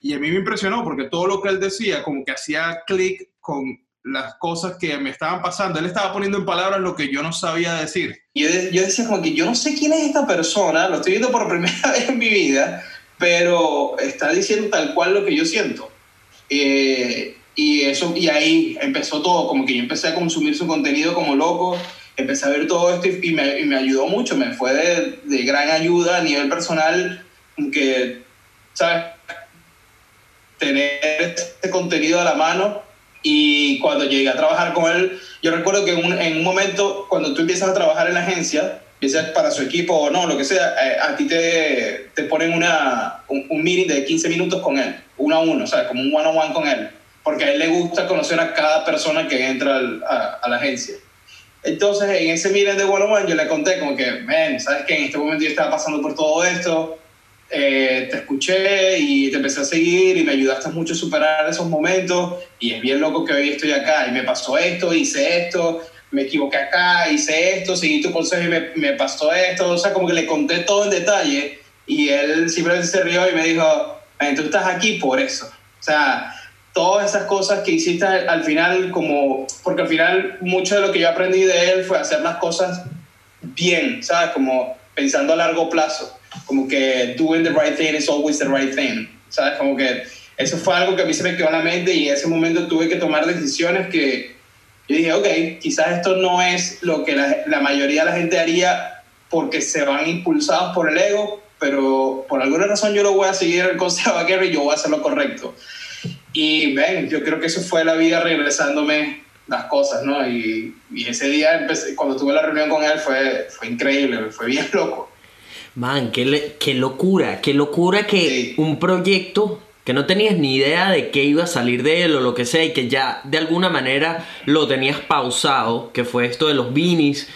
Y a mí me impresionó porque todo lo que él decía como que hacía clic con las cosas que me estaban pasando. Él estaba poniendo en palabras lo que yo no sabía decir. Yo, yo decía como que yo no sé quién es esta persona, lo estoy viendo por primera vez en mi vida, pero está diciendo tal cual lo que yo siento. Eh, y, eso, y ahí empezó todo, como que yo empecé a consumir su contenido como loco, empecé a ver todo esto y, y me, y me ayudó mucho, me fue de, de gran ayuda a nivel personal, que, ¿sabes? Tener este contenido a la mano y cuando llegué a trabajar con él, yo recuerdo que en un, en un momento, cuando tú empiezas a trabajar en la agencia, empiezas para su equipo o no, lo que sea, eh, a ti te, te ponen una, un, un meeting de 15 minutos con él, uno a uno, sea, como un one-on-one con él, porque a él le gusta conocer a cada persona que entra al- a, a la agencia. Entonces, en ese meeting de one-on-one, yo le conté como que, man, ¿sabes que En este momento yo estaba pasando por todo esto, eh, te escuché y te empecé a seguir y me ayudaste mucho a superar esos momentos y es bien loco que hoy estoy acá y me pasó esto, hice esto, me equivoqué acá, hice esto, seguí tu consejo y me, me pasó esto, o sea, como que le conté todo en detalle y él simplemente se rió y me dijo, "Man, tú estás aquí por eso, o sea, todas esas cosas que hiciste al, al final, como, porque al final mucho de lo que yo aprendí de él fue hacer las cosas bien, ¿sabes? Como pensando a largo plazo, como que doing the right thing is always the right thing, ¿sabes? Como que eso fue algo que a mí se me quedó en la mente y en ese momento tuve que tomar decisiones que yo dije, ok, quizás esto no es lo que la, la mayoría de la gente haría porque se van impulsados por el ego, pero por alguna razón yo lo voy a seguir el consejo a Gary y yo voy a hacer lo correcto. Y ven, yo creo que eso fue la vida regresándome las cosas, ¿no? Y, y ese día, empecé, cuando tuve la reunión con él, fue, fue increíble, fue bien loco. Man, qué, le- qué locura, qué locura que Sí. un proyecto que no tenías ni idea de qué iba a salir de él o lo que sea y que ya de alguna manera lo tenías pausado, que fue esto de los beanies,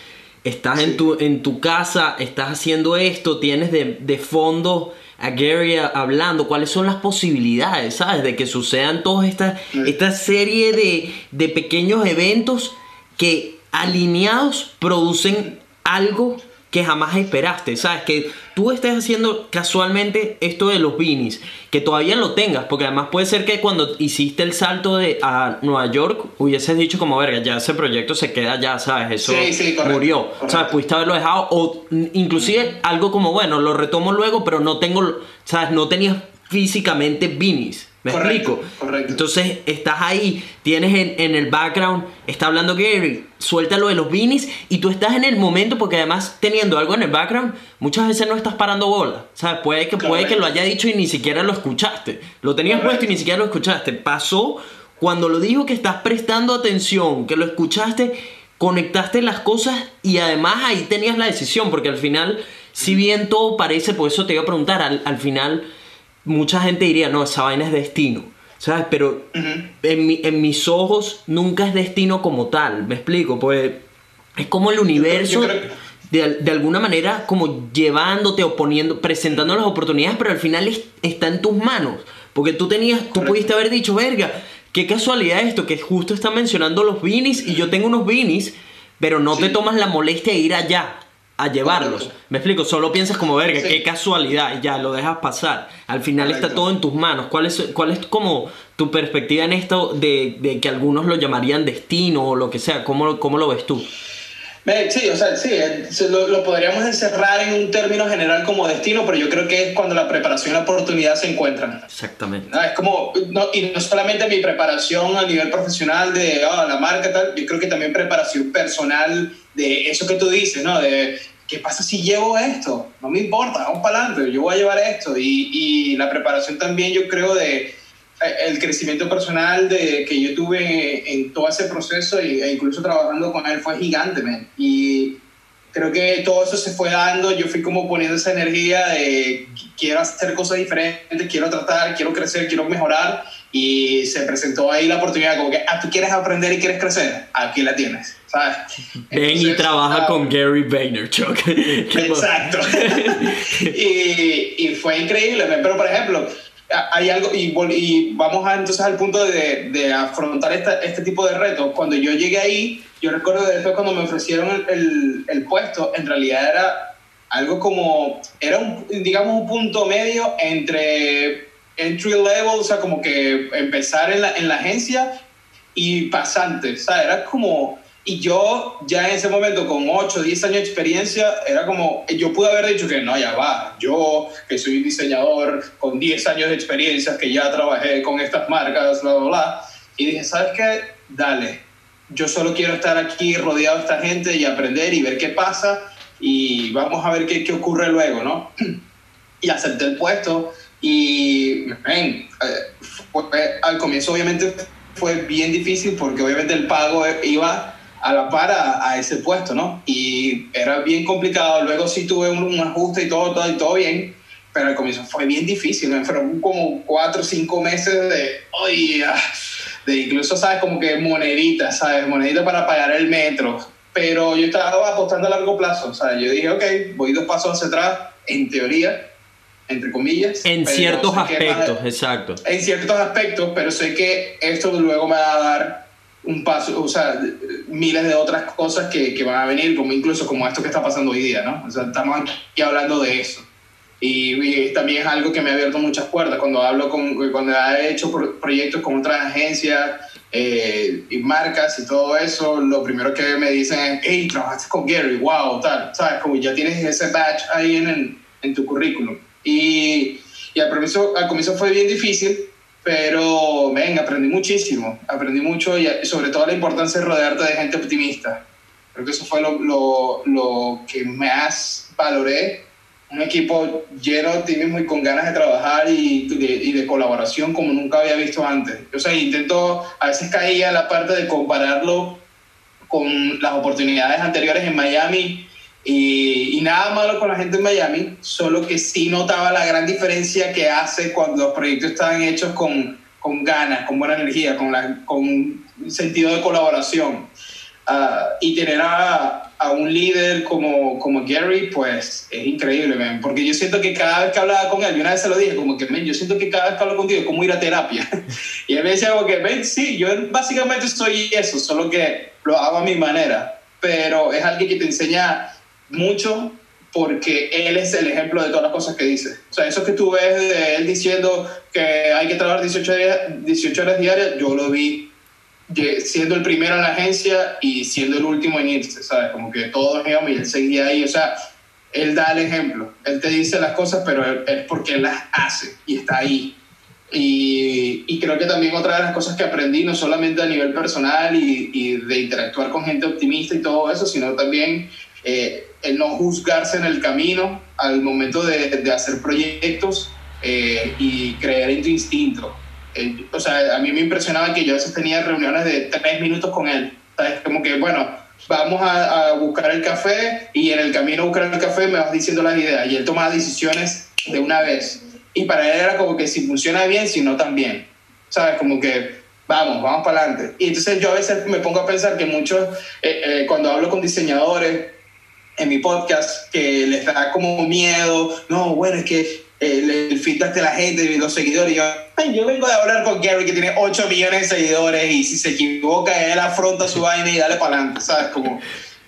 estás en, tu, en tu casa, estás haciendo esto, tienes de, de fondo a Gary hablando, cuáles son las posibilidades, ¿sabes? De que sucedan todas estas, esta serie de, de pequeños eventos que alineados producen algo que jamás esperaste, ¿sabes? Que tú estés haciendo casualmente esto de los beanies, que todavía lo tengas, porque además puede ser que cuando hiciste el salto de a Nueva York hubieses dicho como, verga, ya ese proyecto se queda ya, ¿sabes? Eso Sí, sí, correcto, murió, correcto. ¿sabes? Pudiste haberlo dejado, o inclusive algo como, bueno, lo retomo luego, pero no tengo, ¿sabes? No tenías físicamente beanies, ¿me Correcto, explico? correcto. Entonces estás ahí, tienes en, en el background, está hablando Gary, suéltalo de los beanies y tú estás en el momento porque además teniendo algo en el background, muchas veces no estás parando bola, ¿sabes? Puede que, puede que lo haya dicho y ni siquiera lo escuchaste, lo tenías puesto y ni siquiera lo escuchaste, pasó cuando lo dijo que estás prestando atención, que lo escuchaste, conectaste las cosas y además ahí tenías la decisión porque al final, si bien todo parece, por eso te iba a preguntar, al, al final mucha gente diría, no, esa vaina es destino, ¿sabes? Pero en, mi- en mis ojos nunca es destino como tal, me explico, pues es como el universo yo creo que- de, de alguna manera como llevándote o poniendo, presentando las oportunidades, pero al final es- está en tus manos, porque tú tenías, tú Correcto. pudiste haber dicho, verga, qué casualidad esto, que justo está mencionando los beanies y yo tengo unos beanies, pero no te tomas la molestia de ir allá. A llevarlos. Me explico, solo piensas como verga, Sí. qué casualidad, y ya lo dejas pasar. Al final está todo en tus manos. ¿Cuál es, cuál es como tu perspectiva en esto de, de que algunos lo llamarían destino o lo que sea? ¿Cómo, cómo lo ves tú? Sí, o sea, sí, eh, lo, lo podríamos encerrar en un término general como destino, pero yo creo que es cuando la preparación y la oportunidad se encuentran. Exactamente. No, es como, no, y no solamente mi preparación a nivel profesional de ah, la marca, tal, yo creo que también preparación personal de eso que tú dices, ¿no? De qué pasa si llevo esto, no me importa, vamos para adelante, yo voy a llevar esto. Y, la preparación también, yo creo, de eh, el crecimiento personal de, que yo tuve en, todo ese proceso e incluso trabajando con él fue gigante, man. Y creo que todo eso se fue dando, yo fui como poniendo esa energía de quiero hacer cosas diferentes, quiero tratar, quiero crecer, quiero mejorar y se presentó ahí la oportunidad como que, ah, tú quieres aprender y quieres crecer, aquí la tienes, ¿sabes? Ven y Entonces, trabaja ah, con Gary Vaynerchuk. Exacto. y, y fue increíble, pero por ejemplo, hay algo, y, vamos a, entonces al punto de, de afrontar esta- este tipo de retos. Cuando yo llegué ahí, yo recuerdo después cuando me ofrecieron el, el- el puesto, en realidad era algo como, era un, digamos, un punto medio entre entry level, o sea, como que empezar en la, en la agencia y pasante, o sea, era como, y yo ya en ese momento con 8, 10 años de experiencia, era como, yo pude haber dicho que no, ya va, yo que soy un diseñador con 10 años de experiencia, que ya trabajé con estas marcas, bla, bla, bla, y dije, ¿sabes qué? Dale, yo solo quiero estar aquí rodeado de esta gente y aprender y ver qué pasa y vamos a ver qué, qué ocurre luego, ¿no? y acepté el puesto y ven, eh, al comienzo obviamente fue bien difícil porque obviamente el pago iba a la par a, a ese puesto, ¿no? Y era bien complicado, luego sí tuve un, un ajuste y todo, todo, y todo bien, pero al comienzo fue bien difícil, me fueron como cuatro o cinco meses de, oye, de incluso, ¿sabes? Como que moneditas, ¿sabes? Moneditas para pagar el metro, pero yo estaba apostando a largo plazo, o sea, yo dije, ok, voy dos pasos hacia atrás, en teoría, entre comillas. En ciertos aspectos, exacto. en ciertos aspectos, pero sé que esto luego me va a dar un paso, o sea, miles de otras cosas que, que van a venir, como incluso como esto que está pasando hoy día, ¿no? O sea, estamos aquí hablando de eso. Y, y también es algo que me ha abierto muchas puertas. Cuando hablo con, cuando he hecho pro- proyectos con otras agencias eh, y marcas y todo eso, lo primero que me dicen es, hey, trabajaste con Gary, wow, tal, ¿sabes? Como ya tienes ese badge ahí en, en tu currículum. Y, y al, comienzo, al comienzo fue bien difícil, pero, ven, aprendí muchísimo, aprendí mucho y sobre todo la importancia de rodearte de gente optimista. Creo que eso fue lo, lo, lo que más valoré. Un equipo lleno de optimismo y con ganas de trabajar y de, y de colaboración como nunca había visto antes. O sea, intento, a veces caía la parte de compararlo con las oportunidades anteriores en Miami y, y nada malo con la gente en Miami, solo que sí notaba la gran diferencia que hace cuando los proyectos están hechos con, con ganas, con buena energía, con, la, con sentido de colaboración. Ah, y tener a, a un líder como, como Gary, pues es increíble, man, porque yo siento que cada vez que hablaba con él, y una vez se lo dije, como que, man, yo siento que cada vez que hablo contigo es como ir a terapia. y él me decía como que, man, sí, yo básicamente soy eso, solo que lo hago a mi manera, pero es alguien que te enseña mucho porque él es el ejemplo de todas las cosas que dice. O sea, eso que tú ves de él diciendo que hay que trabajar 18 horas, 18 horas diarias, yo lo vi siendo el primero en la agencia y siendo el último en irse, ¿sabes? Como que todos íbamos y él seguía ahí, o sea, él da el ejemplo, él te dice las cosas, pero es porque él las hace y está ahí. Y, y creo que también otra de las cosas que aprendí, no solamente a nivel personal y, y de interactuar con gente optimista y todo eso, sino también eh, el no juzgarse en el camino al momento de, hacer proyectos eh, y creer en tu instinto. Eh, o sea, a mí me impresionaba que yo a veces tenía reuniones de tres minutos con él. ¿Sabes? Como que, bueno, vamos a, buscar el café y en el camino buscar el café me vas diciendo las ideas y él tomaba decisiones de una vez. Y para él era como que si funciona bien, si no también. ¿Sabes? Como que vamos, vamos para adelante. Y entonces yo a veces me pongo a pensar que muchos, eh, cuando hablo con diseñadores en mi podcast, que les da como miedo, no, bueno, es que el, el feedback de la gente y los seguidores, yo, "Ay, yo vengo de hablar con Gary que tiene 8 millones de seguidores y si se equivoca, él afronta su vaina y dale para adelante, ¿sabes? Como,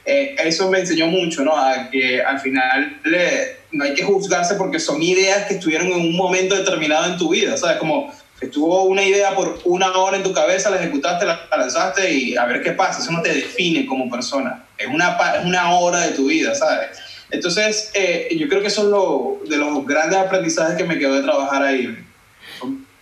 eh, eso me enseñó mucho, ¿no? A que al final le- no hay que juzgarse porque son ideas que estuvieron en un momento determinado en tu vida, ¿sabes? Como estuvo una idea por una hora en tu cabeza, la ejecutaste, la lanzaste y a ver qué pasa. Eso no te define como persona. Es una, una hora de tu vida, ¿sabes? Entonces, eh, yo creo que eso es lo, de los grandes aprendizajes que me quedó de trabajar ahí.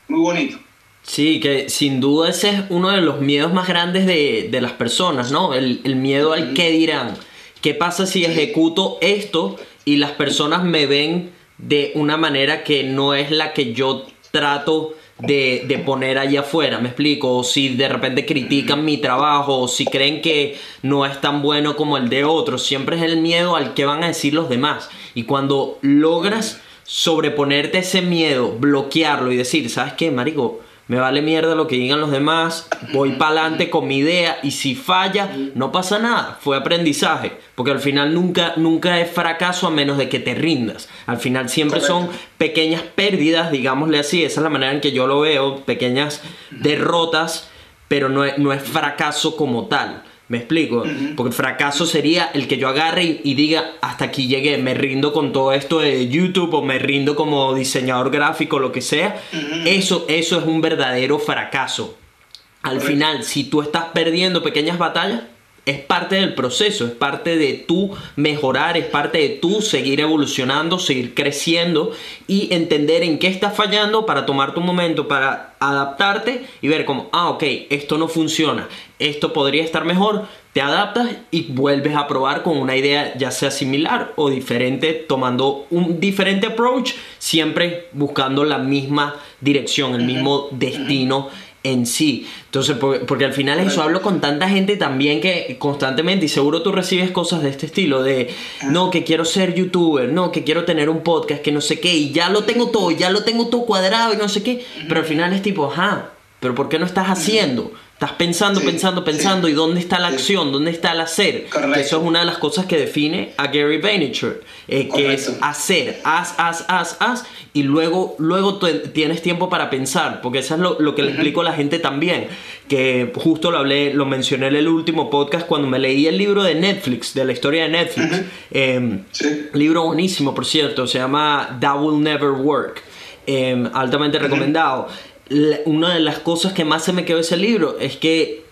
Muy bonito. Sí, que sin duda ese es uno de los miedos más grandes de, de las personas, ¿no? El, el miedo al qué dirán. ¿Qué pasa si ejecuto esto y las personas me ven de una manera que no es la que yo trato de, de poner allá afuera? ¿Me explico? O si de repente critican mi trabajo, o si creen que no es tan bueno como el de otros. Siempre es el miedo al que van a decir los demás. Y cuando logras sobreponerte ese miedo, bloquearlo y decir, ¿sabes qué, marico? Me vale mierda lo que digan los demás, voy para adelante con mi idea y si falla, no pasa nada, fue aprendizaje, porque al final nunca, nunca es fracaso a menos de que te rindas, al final siempre son pequeñas pérdidas, digámosle así, esa es la manera en que yo lo veo, pequeñas derrotas, pero no es, no es fracaso como tal. ¿Me explico? Porque fracaso sería el que yo agarre y, y diga, hasta aquí llegué, me rindo con todo esto de YouTube o me rindo como diseñador gráfico, lo que sea. Eso, eso es un verdadero fracaso. Al final, si tú estás perdiendo pequeñas batallas, es parte del proceso, es parte de tú mejorar, es parte de tú seguir evolucionando, seguir creciendo y entender en qué estás fallando para tomar tu momento, para adaptarte y ver como, ah, ok, esto no funciona, esto podría estar mejor, te adaptas y vuelves a probar con una idea ya sea similar o diferente, tomando un diferente approach, siempre buscando la misma dirección, el mismo destino en sí. Entonces, por- porque, al final eso hablo con tanta gente también que constantemente, y seguro tú recibes cosas de este estilo, de no, que quiero ser youtuber, no, que quiero tener un podcast, que no sé qué, y ya lo tengo todo, ya lo tengo todo cuadrado y no sé qué, pero al final es tipo, ajá, pero ¿por qué no estás haciendo? Estás pensando, Sí, pensando, pensando, sí. y ¿dónde está la Sí. acción? ¿Dónde está el hacer? Correcto. Que eso es una de las cosas que define a Gary Vaynerchuk, eh, que es hacer, haz, haz, haz, haz, y luego, luego tienes tiempo para pensar, porque eso es lo, lo que le explico a la gente también, que justo lo hablé, lo mencioné en el último podcast cuando me leí el libro de Netflix, de la historia de Netflix. Em. Libro buenísimo, por cierto, se llama That Will Never Work. Em, altamente recomendado. La- una de las cosas que más se me quedó ese libro es que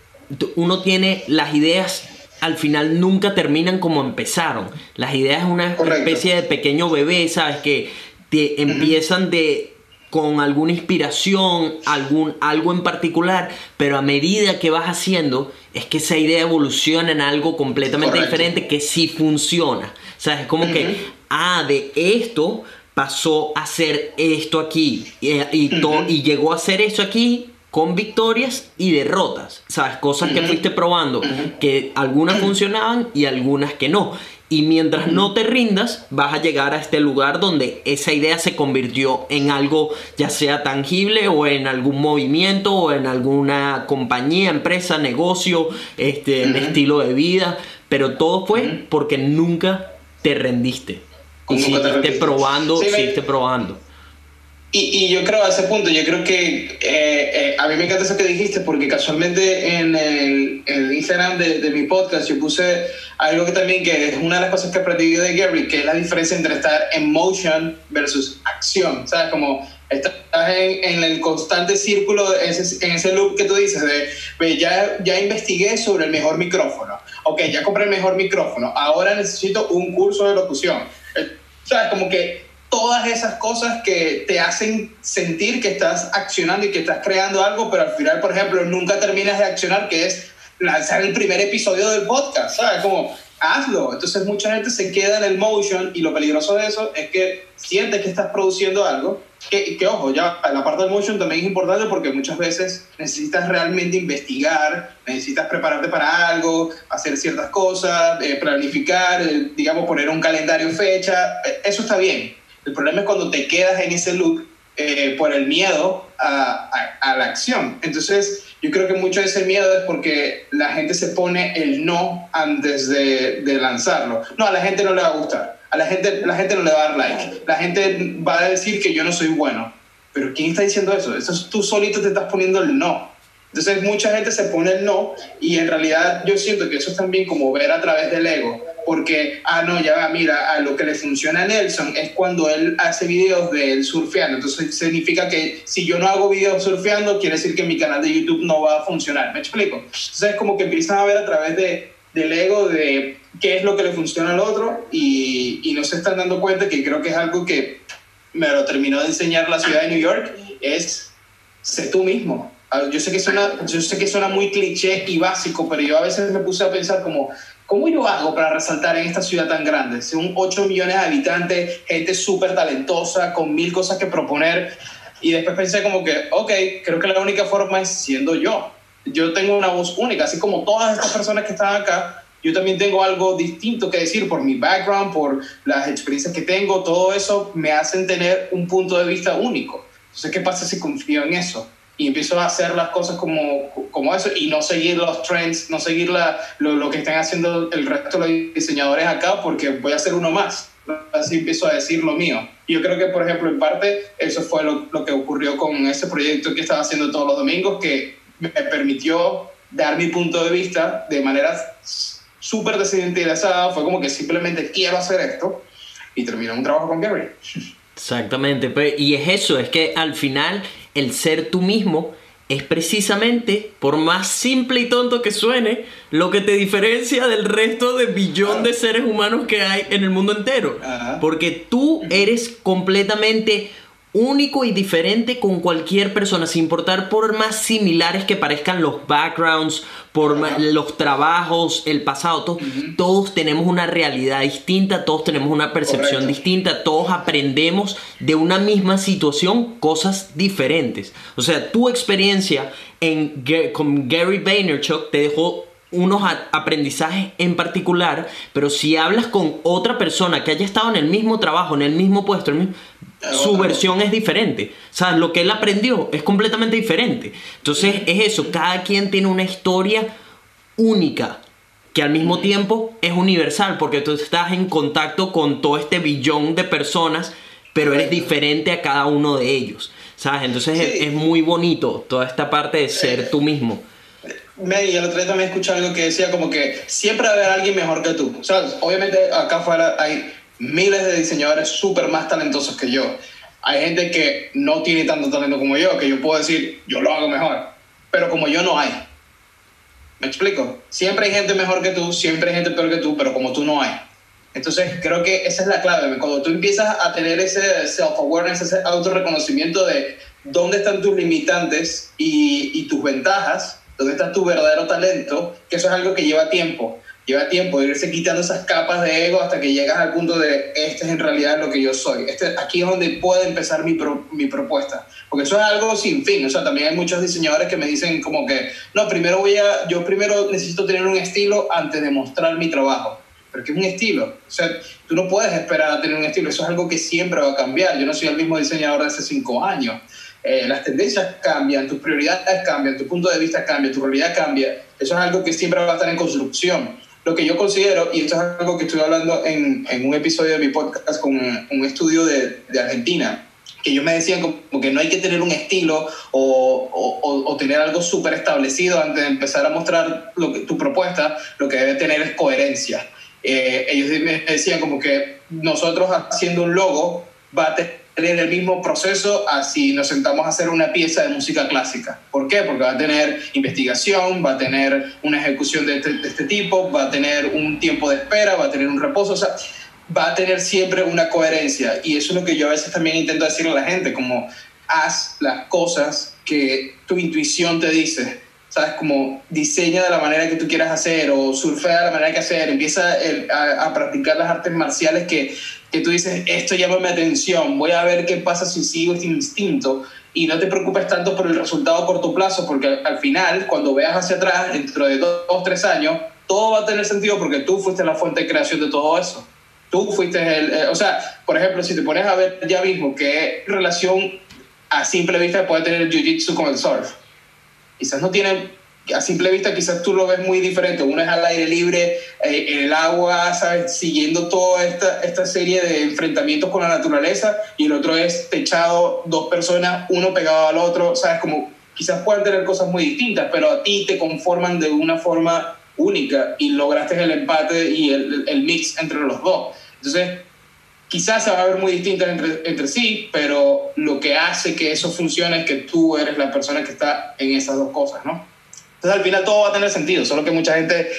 uno tiene las ideas al final nunca terminan como empezaron. Las ideas es una Correcto. especie de pequeño bebé, ¿sabes? Que te empiezan de con alguna inspiración, algún, algo en particular, pero a medida que vas haciendo, es que esa idea evoluciona en algo completamente Correcto. diferente que sí funciona. O sea, es como que, ah, de esto pasó a ser esto aquí y, y, y llegó a ser eso aquí con victorias y derrotas, ¿sabes? Cosas que fuiste probando, que algunas funcionaban y algunas que no. Y mientras no te rindas, vas a llegar a este lugar donde esa idea se convirtió en algo ya sea tangible o en algún movimiento o en alguna compañía, empresa, negocio, este, estilo de vida. Pero todo fue porque nunca te rendiste. Y Nunca te seguiste rendiste. probando, Sí, me- seguiste probando. Y, y yo creo a ese punto, yo creo que eh, eh, a mí me encanta eso que dijiste porque casualmente en el, el Instagram de, de mi podcast yo puse algo que también que es una de las cosas que aprendí de Gary, que es la diferencia entre estar en motion versus acción, ¿sabes? Como estás en, en el constante círculo, ese- en ese loop que tú dices de, "Ve, ya, ya investigué sobre el mejor micrófono, ok, ya compré el mejor micrófono, ahora necesito un curso de locución, Eh, ¿sabes? Como que todas esas cosas que te hacen sentir que estás accionando y que estás creando algo, pero al final, por ejemplo, nunca terminas de accionar, que es lanzar el primer episodio del podcast, ¿sabes? Como, hazlo. Entonces mucha gente se queda en el motion y lo peligroso de eso es que sientes que estás produciendo algo, que, que ojo, ya la parte del motion también es importante porque muchas veces necesitas realmente investigar, necesitas prepararte para algo, hacer ciertas cosas, eh, planificar, eh, digamos, poner un calendario, fecha, eh, eso está bien. El problema es cuando te quedas en ese loop eh, por el miedo a, a- a la acción. Entonces, yo creo que mucho de ese miedo es porque la gente se pone el no antes de, de lanzarlo. No, a la gente no le va a gustar. A la gente, la gente no le va a dar like. La gente va a decir que yo no soy bueno. Pero ¿quién está diciendo eso? Eso es tú solito te estás poniendo el no. Entonces mucha gente se pone el no y en realidad yo siento que eso es también como ver a través del ego, porque, ah, no, ya va, mira, a lo que le funciona a Nelson es cuando él hace videos de él surfeando, entonces significa que si yo no hago videos surfeando, quiere decir que mi canal de YouTube no va a funcionar, ¿me explico? Entonces es como que empiezan a ver a través de, del ego de qué es lo que le funciona al otro y, y no se están dando cuenta que creo que es algo que me lo terminó de enseñar la ciudad de New York, es sé tú mismo. Ah, Yo sé, que suena, yo sé que suena muy cliché y básico, pero yo a veces me puse a pensar como, ¿cómo yo hago para resaltar en esta ciudad tan grande? Son 8 millones de habitantes, gente súper talentosa, con mil cosas que proponer. Y después pensé como que, ok, creo que la única forma es siendo yo. Yo tengo una voz única, así como todas estas personas que están acá, yo también tengo algo distinto que decir por mi background, por las experiencias que tengo, todo eso me hacen tener un punto de vista único. Entonces, ¿qué pasa si confío en eso? Y empiezo a hacer las cosas como, como eso y no seguir los trends, no seguir la, lo, lo que están haciendo el resto de los diseñadores acá porque voy a hacer uno más. Así empiezo a decir lo mío. Y yo creo que, por ejemplo, en parte, eso fue lo, lo que ocurrió con ese proyecto que estaba haciendo todos los domingos, que me permitió dar mi punto de vista de manera súper desinteresada. Fue como que simplemente quiero hacer esto y terminé un trabajo con Gary. Exactamente, pe- y es eso, es que al final el ser tú mismo es precisamente, por más simple y tonto que suene, lo que te diferencia del resto de billón de seres humanos que hay en el mundo entero. Porque tú eres completamente único y diferente con cualquier persona, sin importar por más similares que parezcan los backgrounds, por ma- los trabajos, el pasado, to- todos tenemos una realidad distinta, todos tenemos una percepción Correcto. distinta, todos aprendemos de una misma situación cosas diferentes. O sea, tu experiencia en, con Gary Vaynerchuk te dejó unos aprendizajes en particular, pero si hablas con otra persona que haya estado en el mismo trabajo, en el mismo puesto, en el mismo- su versión es diferente. O sea, lo que él aprendió es completamente diferente. Entonces es eso, cada quien tiene una historia única que al mismo tiempo es universal porque tú estás en contacto con todo este billón de personas, pero eres diferente a cada uno de ellos. ¿Sabes? Entonces es, es muy bonito toda esta parte de ser tú mismo. Me, y el otro día también escuché algo que decía como que siempre va a haber alguien mejor que tú. O sea, obviamente acá afuera hay miles de diseñadores súper más talentosos que yo. Hay gente que no tiene tanto talento como yo, que yo puedo decir, yo lo hago mejor. Pero como yo no hay. ¿Me explico? Siempre hay gente mejor que tú, siempre hay gente peor que tú, pero como tú no hay. Entonces creo que esa es la clave. Cuando tú empiezas a tener ese self-awareness, ese autorreconocimiento de dónde están tus limitantes y, y tus ventajas, dónde está tu verdadero talento, que eso es algo que lleva tiempo. Lleva tiempo irse quitando esas capas de ego hasta que llegas al punto de este es en realidad lo que yo soy. Este, aquí es donde puede empezar mi, pro- mi propuesta. Porque eso es algo sin fin. O sea, también hay muchos diseñadores que me dicen como que, no, primero voy a, yo primero necesito tener un estilo antes de mostrar mi trabajo. Porque es un estilo. O sea, tú no puedes esperar a tener un estilo. Eso es algo que siempre va a cambiar. Yo no soy el mismo diseñador de hace cinco años. Eh, las tendencias cambian, tus prioridades cambian, tu punto de vista cambia, tu realidad cambia. Eso es algo que siempre va a estar en construcción. Lo que yo considero, y esto es algo que estoy hablando en, en un episodio de mi podcast con un estudio de, de Argentina, que ellos me decían como, que no hay que tener un estilo o- o- o tener algo súper establecido antes de empezar a mostrar lo que, tu propuesta, lo que debe tener es coherencia. Eh, ellos me decían como que nosotros haciendo un logo va a tener el mismo proceso a si nos sentamos a hacer una pieza de música clásica. ¿Por qué? Porque va a tener investigación, va a tener una ejecución de este, de este tipo, va a tener un tiempo de espera, va a tener un reposo, o sea, va a tener siempre una coherencia. Y eso es lo que yo a veces también intento decirle a la gente, como haz las cosas que tu intuición te dice. ¿Sabes? Como diseña de la manera que tú quieras hacer o surfea de la manera que hacer. Empieza el- a, a practicar las artes marciales que, que tú dices, esto llama mi atención, voy a ver qué pasa si sigo este instinto. Y no te preocupes tanto por el resultado a corto plazo, porque al, al final, cuando veas hacia atrás, dentro de dos o tres años, todo va a tener sentido porque tú fuiste la fuente de creación de todo eso. Tú fuiste el... eh, o sea, por ejemplo, si te pones a ver ya mismo qué relación a simple vista puede tener el jiu-jitsu con el surf quizás no tienen, a simple vista quizás tú lo ves muy diferente, uno es al aire libre, eh, en el agua, ¿sabes? Siguiendo toda esta, esta serie de enfrentamientos con la naturaleza y el otro es techado, dos personas, uno pegado al otro, ¿sabes? Como quizás puedan tener cosas muy distintas, pero a ti te conforman de una forma única y lograste el empate y el, el mix entre los dos. Entonces, quizás se va a ver muy distintas entre, entre sí, pero lo que hace que eso funcione es que tú eres la persona que está en esas dos cosas, ¿no? Entonces al final todo va a tener sentido, solo que mucha gente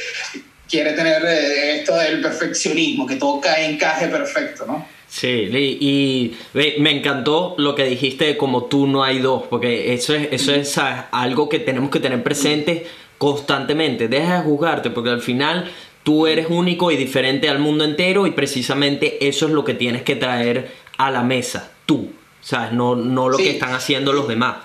quiere tener eh, esto del perfeccionismo, que todo cae encaje perfecto, ¿no? Sí, y, y, me encantó lo que dijiste de como tú no hay dos, porque eso es, eso es ¿sabes? algo que tenemos que tener presente constantemente. Deja de juzgarte, porque al final tú eres único y diferente al mundo entero y precisamente eso es lo que tienes que traer a la mesa, tú, ¿sabes? No, no lo Sí. que están haciendo los demás.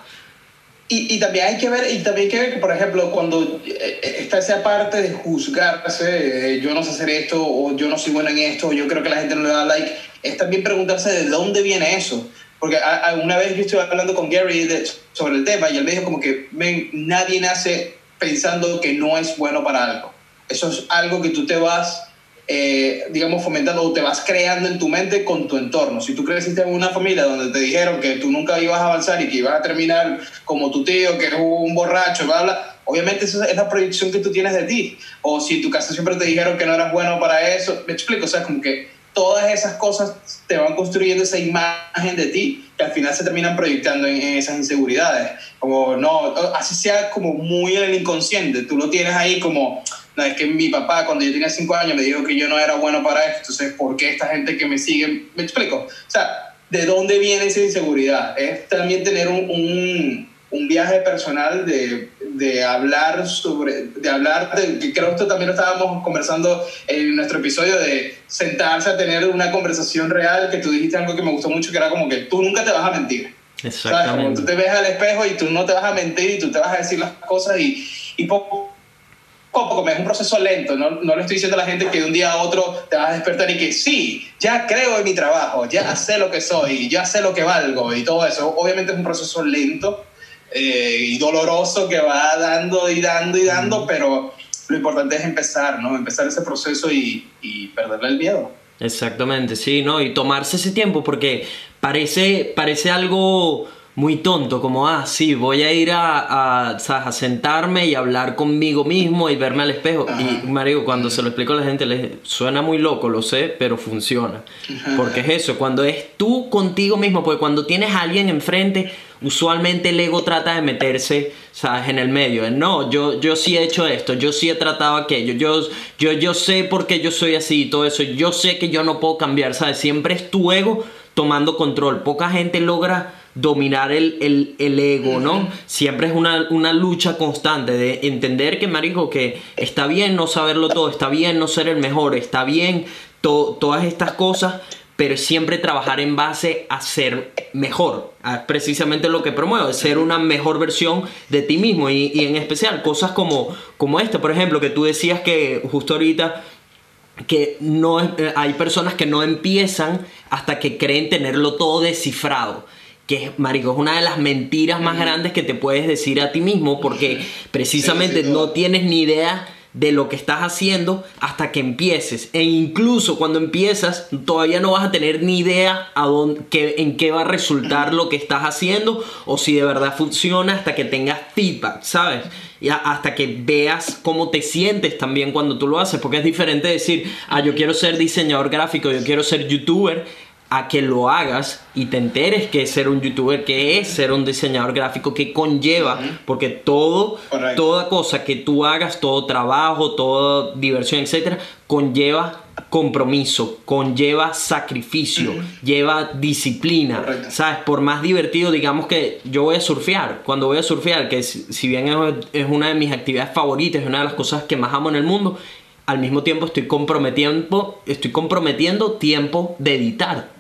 Y, y también hay que ver, y también hay que ver que, por ejemplo, cuando eh, está esa parte de juzgarse, eh, yo no sé hacer esto, o yo no soy bueno en esto, o yo creo que la gente no le da like, es también preguntarse de dónde viene eso. Porque a- a- una vez yo estuve hablando con Gary de- sobre el tema y él me dijo como que "Men, nadie nace pensando que no es bueno para algo. Eso es algo que tú te vas, eh, digamos, fomentando o te vas creando en tu mente con tu entorno. Si tú creciste en una familia donde te dijeron que tú nunca ibas a avanzar y que ibas a terminar como tu tío, que es un borracho, bla, bla, obviamente esa es la proyección que tú tienes de ti. O si tu casa siempre te dijeron que no eras bueno para eso, me explico, o sea, como que todas esas cosas te van construyendo esa imagen de ti que al final se terminan proyectando en, en esas inseguridades. Como, no, así sea como muy en el inconsciente, tú lo tienes ahí como, no, es que mi papá cuando yo tenía cinco años me dijo que yo no era bueno para esto, entonces, ¿por qué esta gente que me sigue? Me explico. O sea, ¿de dónde viene esa inseguridad? Es también tener un, un, un viaje personal de, de hablar sobre, de hablar, de, creo que esto también lo estábamos conversando en nuestro episodio de sentarse a tener una conversación real, que tú dijiste algo que me gustó mucho, que era como que tú nunca te vas a mentir. ¿Sabes? Como Exactamente. tú te ves al espejo y tú no te vas a mentir y tú te vas a decir las cosas y, y poco poco, es un proceso lento, no, no le estoy diciendo a la gente que de un día a otro te vas a despertar y que sí, ya creo en mi trabajo, ya sé lo que soy, ya sé lo que valgo y todo eso. Obviamente es un proceso lento eh, y doloroso que va dando y dando y dando, pero lo importante es empezar, ¿no? Empezar ese proceso y, y perderle el miedo. Exactamente, sí, ¿no? Y tomarse ese tiempo porque parece, parece algo muy tonto, como, ah, sí, voy a ir a, a, ¿sabes? a sentarme y hablar conmigo mismo y verme al espejo. Y, Mario, cuando se lo explico a la gente, les suena muy loco, lo sé, pero funciona. Porque es eso, cuando es tú contigo mismo, porque cuando tienes a alguien enfrente, usualmente el ego trata de meterse, ¿sabes? En el medio. No, yo, yo sí he hecho esto, yo sí he tratado aquello, yo, yo, yo sé por qué yo soy así y todo eso, yo sé que yo no puedo cambiar, ¿sabes? Siempre es tu ego tomando control. Poca gente logra dominar el, el, el ego, ¿no? Siempre es una, una lucha constante de entender que, marico, que está bien no saberlo todo, está bien no ser el mejor, está bien to- todas estas cosas, pero siempre trabajar en base a ser mejor. a precisamente lo que promuevo, ser una mejor versión de ti mismo y, y en especial cosas como, como esta, por ejemplo, que tú decías que justo ahorita que no eh, hay personas que no empiezan hasta que creen tenerlo todo descifrado. Que es, marico, es una de las mentiras más grandes que te puedes decir a ti mismo porque precisamente no tienes ni idea de lo que estás haciendo hasta que empieces. E incluso cuando empiezas, todavía no vas a tener ni idea a dónde, qué- en qué va a resultar lo que estás haciendo o si de verdad funciona hasta que tengas feedback, ¿sabes? Y a- hasta que veas cómo te sientes también cuando tú lo haces, porque es diferente decir, ah, yo quiero ser diseñador gráfico, yo quiero ser youtuber, a que lo hagas y te enteres que es ser un youtuber, que es ser un diseñador gráfico, que conlleva, porque todo, Correcto. toda cosa que tú hagas, todo trabajo, toda diversión, etcétera, conlleva compromiso, conlleva sacrificio, lleva disciplina, Correcto. ¿sabes? Por más divertido, digamos que yo voy a surfear, cuando voy a surfear, que si si bien es, es una de mis actividades favoritas, es una de las cosas que más amo en el mundo, al mismo tiempo estoy comprometiendo, estoy comprometiendo tiempo de editar.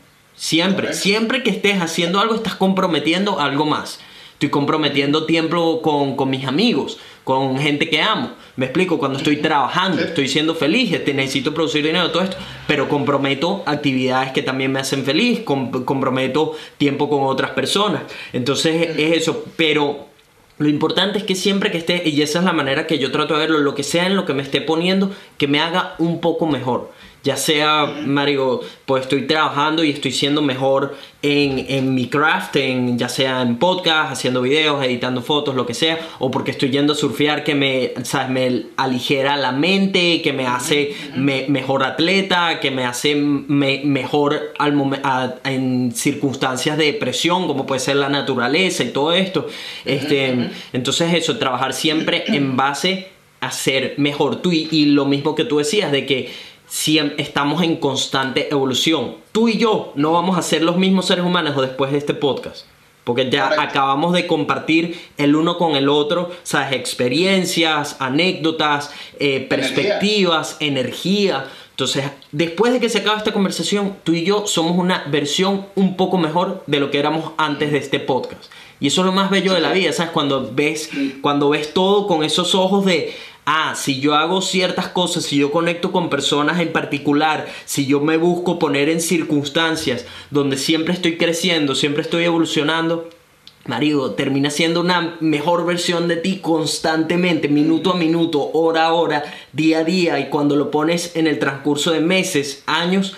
Siempre, Correcto. siempre que estés haciendo algo, estás comprometiendo algo más. Estoy comprometiendo tiempo con, con mis amigos, con gente que amo. Me explico, cuando estoy trabajando, Sí. estoy siendo feliz, este, necesito producir dinero, todo esto, pero comprometo actividades que también me hacen feliz, com- comprometo tiempo con otras personas. Entonces es eso, pero lo importante es que siempre que esté, y esa es la manera que yo trato de verlo, lo que sea en lo que me esté poniendo, que me haga un poco mejor. Ya sea, Mario, pues estoy trabajando y estoy siendo mejor en, en mi craft, en, ya sea en podcast, haciendo videos, editando fotos, lo que sea, o porque estoy yendo a surfear que me, ¿sabes? me aligera la mente, que me hace me- mejor atleta, que me hace me- mejor al a- en circunstancias de presión, como puede ser la naturaleza y todo esto. Este, Entonces eso, trabajar siempre en base a ser mejor tú y, y lo mismo que tú decías, de que siem- estamos en constante evolución. Tú y yo no vamos a ser los mismos seres humanos después de este podcast. Porque ya Correcto. acabamos de compartir el uno con el otro, ¿sabes? Experiencias, anécdotas, eh, perspectivas, energía. Entonces, después de que se acabe esta conversación, tú y yo somos una versión un poco mejor de lo que éramos antes de este podcast. Y eso es lo más bello de la vida, ¿sabes? Cuando ves, cuando ves todo con esos ojos de, ah, si yo hago ciertas cosas, si yo conecto con personas en particular, si yo me busco poner en circunstancias donde siempre estoy creciendo, siempre estoy evolucionando, Marido, termina siendo una mejor versión de ti constantemente, minuto a minuto, hora a hora, día a día, y cuando lo pones en el transcurso de meses, años,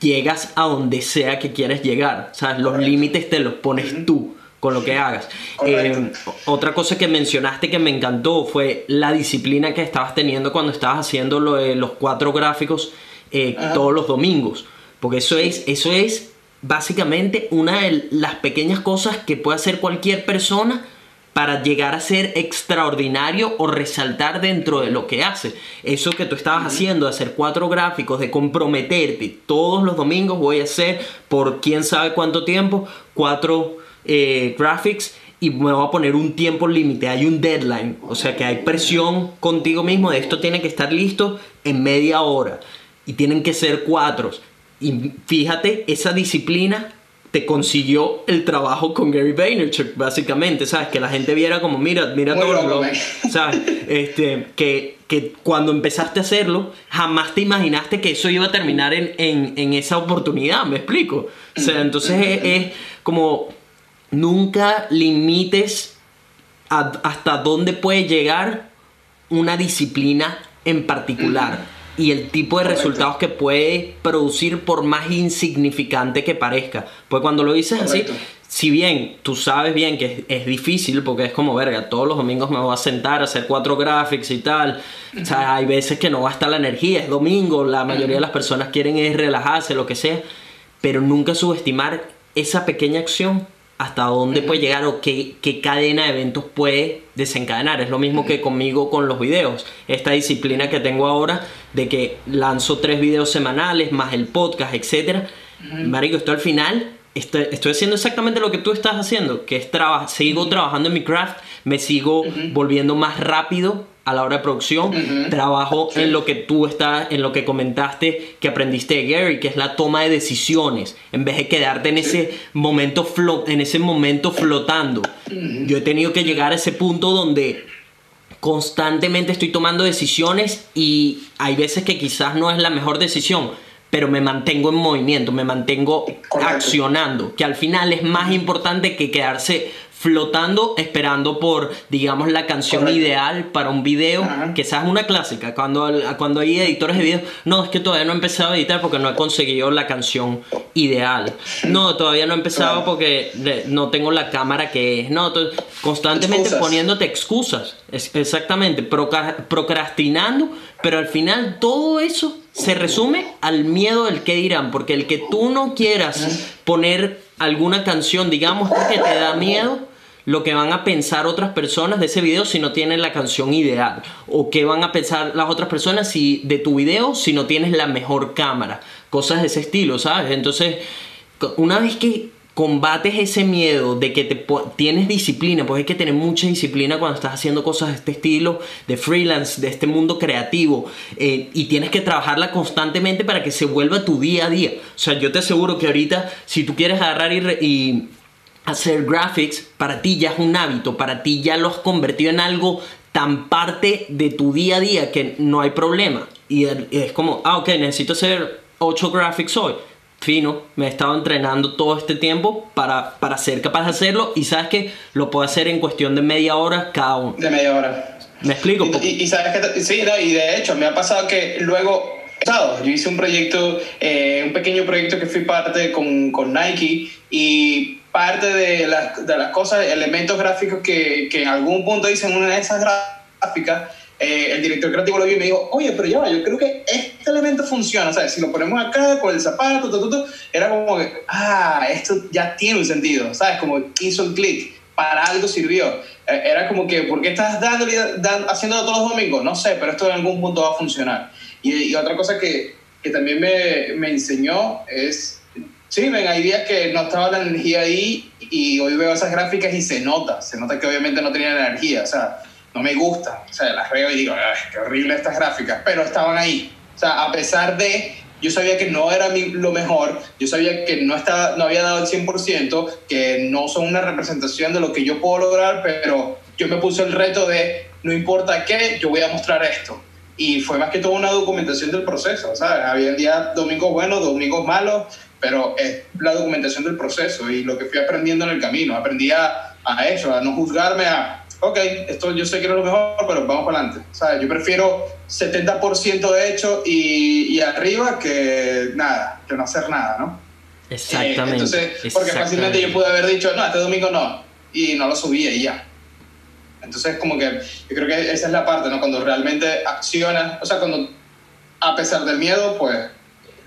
llegas a donde sea que quieres llegar. O sea, los límites te los pones tú con lo que hagas. Eh, otra cosa que mencionaste que me encantó fue la disciplina que estabas teniendo cuando estabas haciendo lo de los cuatro gráficos eh, todos los domingos. Porque eso es, eso es básicamente una de las pequeñas cosas que puede hacer cualquier persona para llegar a ser extraordinario o resaltar dentro de lo que hace. Eso que tú estabas haciendo, de hacer cuatro gráficos, de comprometerte, todos los domingos voy a hacer por quién sabe cuánto tiempo, cuatro eh, graphics y me voy a poner un tiempo límite, hay un deadline, o sea que hay presión contigo mismo de esto tiene que estar listo en media hora y tienen que ser cuatro. Y fíjate, esa disciplina te consiguió el trabajo con Gary Vaynerchuk, básicamente, ¿sabes? Que la gente viera como, mira, mira Muy todo loco, lo. Este, que, que cuando empezaste a hacerlo, jamás te imaginaste que eso iba a terminar en, en, en esa oportunidad, ¿me explico? O sea, entonces es, es como, nunca limites a- hasta dónde puede llegar una disciplina en particular y el tipo de Correcto. resultados que puede producir por más insignificante que parezca. Pues cuando lo dices así, si bien tú sabes bien que es, es difícil porque es como verga, todos los domingos me voy a sentar a hacer cuatro graphics y tal. O sea, hay veces que no va a estar la energía, es domingo, la mayoría de las personas quieren es relajarse, lo que sea, pero nunca subestimar esa pequeña acción hasta dónde puede llegar o qué, qué cadena de eventos puede desencadenar. Es lo mismo que conmigo con los videos. Esta disciplina que tengo ahora de que lanzo tres videos semanales más el podcast, etcétera. Marico, esto al final estoy, estoy haciendo exactamente lo que tú estás haciendo, que es traba- sigo trabajando en mi craft, me sigo volviendo más rápido a la hora de producción, trabajo Sí. en lo que tú estás, en lo que comentaste que aprendiste de Gary, que es la toma de decisiones, en vez de quedarte en ese momento flo- en ese momento flotando. Yo he tenido que llegar a ese punto donde constantemente estoy tomando decisiones y hay veces que quizás no es la mejor decisión, pero me mantengo en movimiento, me mantengo Correcto. accionando, que al final es más importante que quedarse flotando esperando por, digamos, la canción Correcto. ideal para un video, Ajá. que esa es una clásica, cuando, cuando hay editores de videos, no, es que todavía no he empezado a editar porque no he conseguido la canción ideal, no, todavía no he empezado Claro. porque no tengo la cámara que es, no, constantemente Excusas. poniéndote excusas, es- exactamente, procrastinando, pero al final todo eso se resume al miedo del que dirán, porque el que tú no quieras poner alguna canción, digamos que te da miedo, lo que van a pensar otras personas de ese video si no tienen la canción ideal, o qué van a pensar las otras personas si de tu video si no tienes la mejor cámara, cosas de ese estilo, ¿sabes? Entonces, una vez que combates ese miedo de que te tienes disciplina, pues hay que tener mucha disciplina cuando estás haciendo cosas de este estilo, de freelance, de este mundo creativo, eh, y tienes que trabajarla constantemente para que se vuelva tu día a día. O sea, yo te aseguro que ahorita, si tú quieres agarrar y hacer graphics, para ti ya es un hábito, para ti ya lo has convertido en algo tan parte de tu día a día que no hay problema. Y es como, ah, ok, necesito hacer 8 graphics hoy. Fino, me he estado entrenando todo este tiempo para, para ser capaz de hacerlo y sabes que lo puedo hacer en cuestión de media hora cada uno. De media hora. ¿Me explico? Y, y- y sabes que, sí, no, y de hecho me ha pasado que luego Yo hice un proyecto, eh, un pequeño proyecto que fui parte con, con Nike y parte de las, de las cosas, elementos gráficos que, que en algún punto hice en una de esas gráficas, eh, el director creativo lo vio y me dijo, oye, pero ya yo creo que este elemento funciona, ¿sabes? Si lo ponemos acá con el zapato, tu, era como que, ah, esto ya tiene un sentido, ¿sabes? Como hizo el clic, para algo sirvió. Eh, Era como que, ¿por qué estás dándole, dan, haciéndolo todos los domingos? No sé, pero esto en algún punto va a funcionar. Y, y otra cosa que, que también me, me enseñó es, sí, ven, hay días que no estaba la energía ahí y hoy veo esas gráficas y se nota, se nota que obviamente no tenían energía, o sea, no me gustan, o sea, las veo y digo, "Ay, qué horrible estas gráficas, pero estaban ahí. O sea, a pesar de, yo sabía que no era mi- lo mejor, yo sabía que no, estaba, no había dado el 100%, que no son una representación de lo que yo puedo lograr, pero yo me puse el reto de, no importa qué, yo voy a mostrar esto. Y fue más que todo una documentación del proceso, ¿sabes? Había días, domingos buenos, domingos malos, pero es la documentación del proceso y lo que fui aprendiendo en el camino. Aprendí a, a eso, a no juzgarme, a, ok, esto yo sé que no es lo mejor, pero vamos para adelante. ¿sabes? Yo prefiero 70% de hecho y, y arriba que nada, que no hacer nada, ¿no? Exactamente. Eh, entonces, porque fácilmente yo pude haber dicho, no, este domingo no, y no lo subía y ya. Entonces, como que yo creo que esa es la parte, ¿no? Cuando realmente accionas, o sea, cuando a pesar del miedo, pues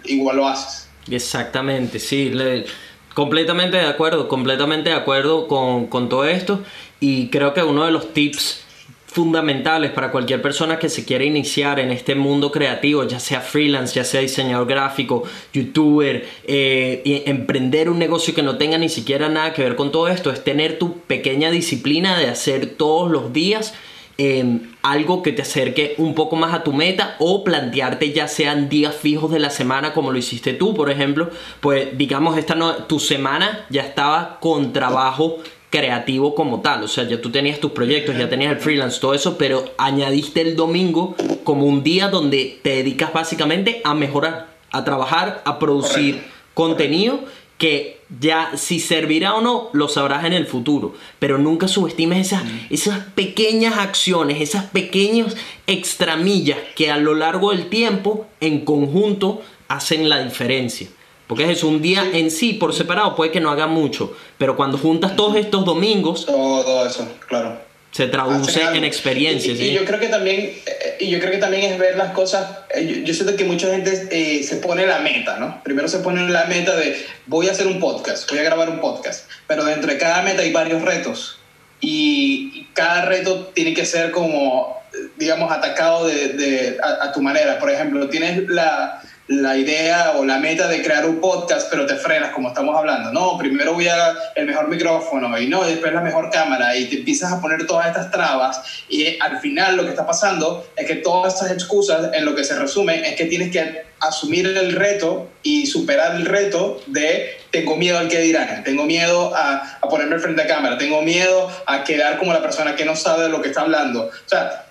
igual lo haces. Exactamente, sí. le- completamente de acuerdo, completamente de acuerdo con, con todo esto. Y creo que uno de los tips fundamentales para cualquier persona que se quiera iniciar en este mundo creativo, ya sea freelance, ya sea diseñador gráfico, youtuber, eh, emprender un negocio que no tenga ni siquiera nada que ver con todo esto, es tener tu pequeña disciplina de hacer todos los días eh, algo que te acerque un poco más a tu meta o plantearte ya sean días fijos de la semana como lo hiciste tú, por ejemplo, pues digamos esta no, tu semana ya estaba con trabajo creativo como tal, o sea, ya tú tenías tus proyectos, ya tenías el freelance, todo eso, pero añadiste el domingo como un día donde te dedicas básicamente a mejorar, a trabajar, a producir Correcto. contenido que ya si servirá o no lo sabrás en el futuro, pero nunca subestimes esas, esas pequeñas acciones, esas pequeñas extramillas que a lo largo del tiempo en conjunto hacen la diferencia. Porque es un día en sí por separado puede que no haga mucho, pero cuando juntas todos estos domingos Todo eso, claro. Se traduce en experiencias. Y, y ¿sí? yo creo que también, eh, y yo creo que también es ver las cosas. eh, Yo, yo siento que mucha gente eh, se pone la meta, ¿no? Primero se pone la meta de voy a hacer un podcast, voy a grabar un podcast, pero dentro de cada meta hay varios retos y, y cada reto tiene que ser como, eh, digamos, atacado de, de- a, a tu manera. Por ejemplo, tienes la la idea o la meta de crear un podcast, pero te frenas, como estamos hablando. No, primero voy a el mejor micrófono y no, después la mejor cámara y te empiezas a poner todas estas trabas y al final lo que está pasando es que todas estas excusas en lo que se resume es que tienes que asumir el reto y superar el reto de tengo miedo al que dirán, tengo miedo a, a ponerme frente a cámara, tengo miedo a quedar como la persona que no sabe de lo que está hablando. O sea,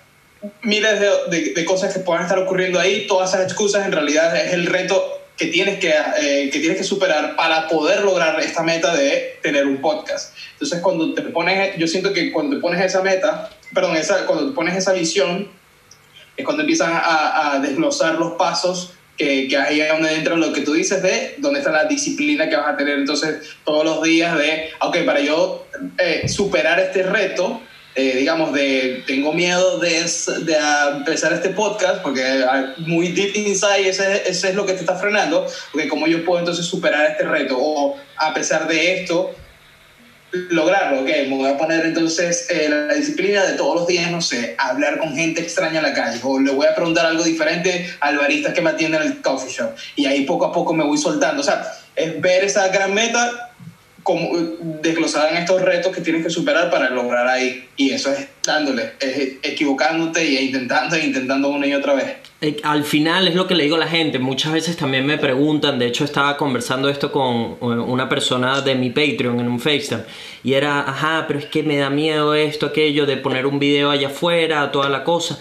miles de, de- de cosas que puedan estar ocurriendo ahí, todas esas excusas en realidad es el reto que tienes que, eh, que tienes que superar para poder lograr esta meta de tener un podcast. Entonces, cuando te pones, yo siento que cuando te pones esa meta, perdón, esa, cuando te pones esa visión, es cuando empiezan a, a desglosar los pasos que, que ahí es donde entra lo que tú dices de dónde está la disciplina que vas a tener entonces todos los días de, ok, para yo eh, superar este reto, eh, digamos, de tengo miedo de, de empezar este podcast, porque muy deep inside ese, ese es lo que te está frenando, porque cómo yo puedo entonces superar este reto, o a pesar de esto, lograrlo, ok, me voy a poner entonces eh, la disciplina de todos los días, no sé, hablar con gente extraña en la calle, o le voy a preguntar algo diferente al barista que me atiende en el coffee shop, y ahí poco a poco me voy soltando, o sea, es ver esa gran meta como desglosada en estos retos que tienes que superar para lograr ahí, y eso es dándole, es equivocándote y intentando e intentando una y otra vez. Eh, Al final es lo que le digo a la gente. Muchas veces también me preguntan. De hecho, estaba conversando esto con eh, una persona de mi Patreon en un FaceTime. Y era, ajá, pero es que me da miedo esto, aquello, de poner un video allá afuera, toda la cosa.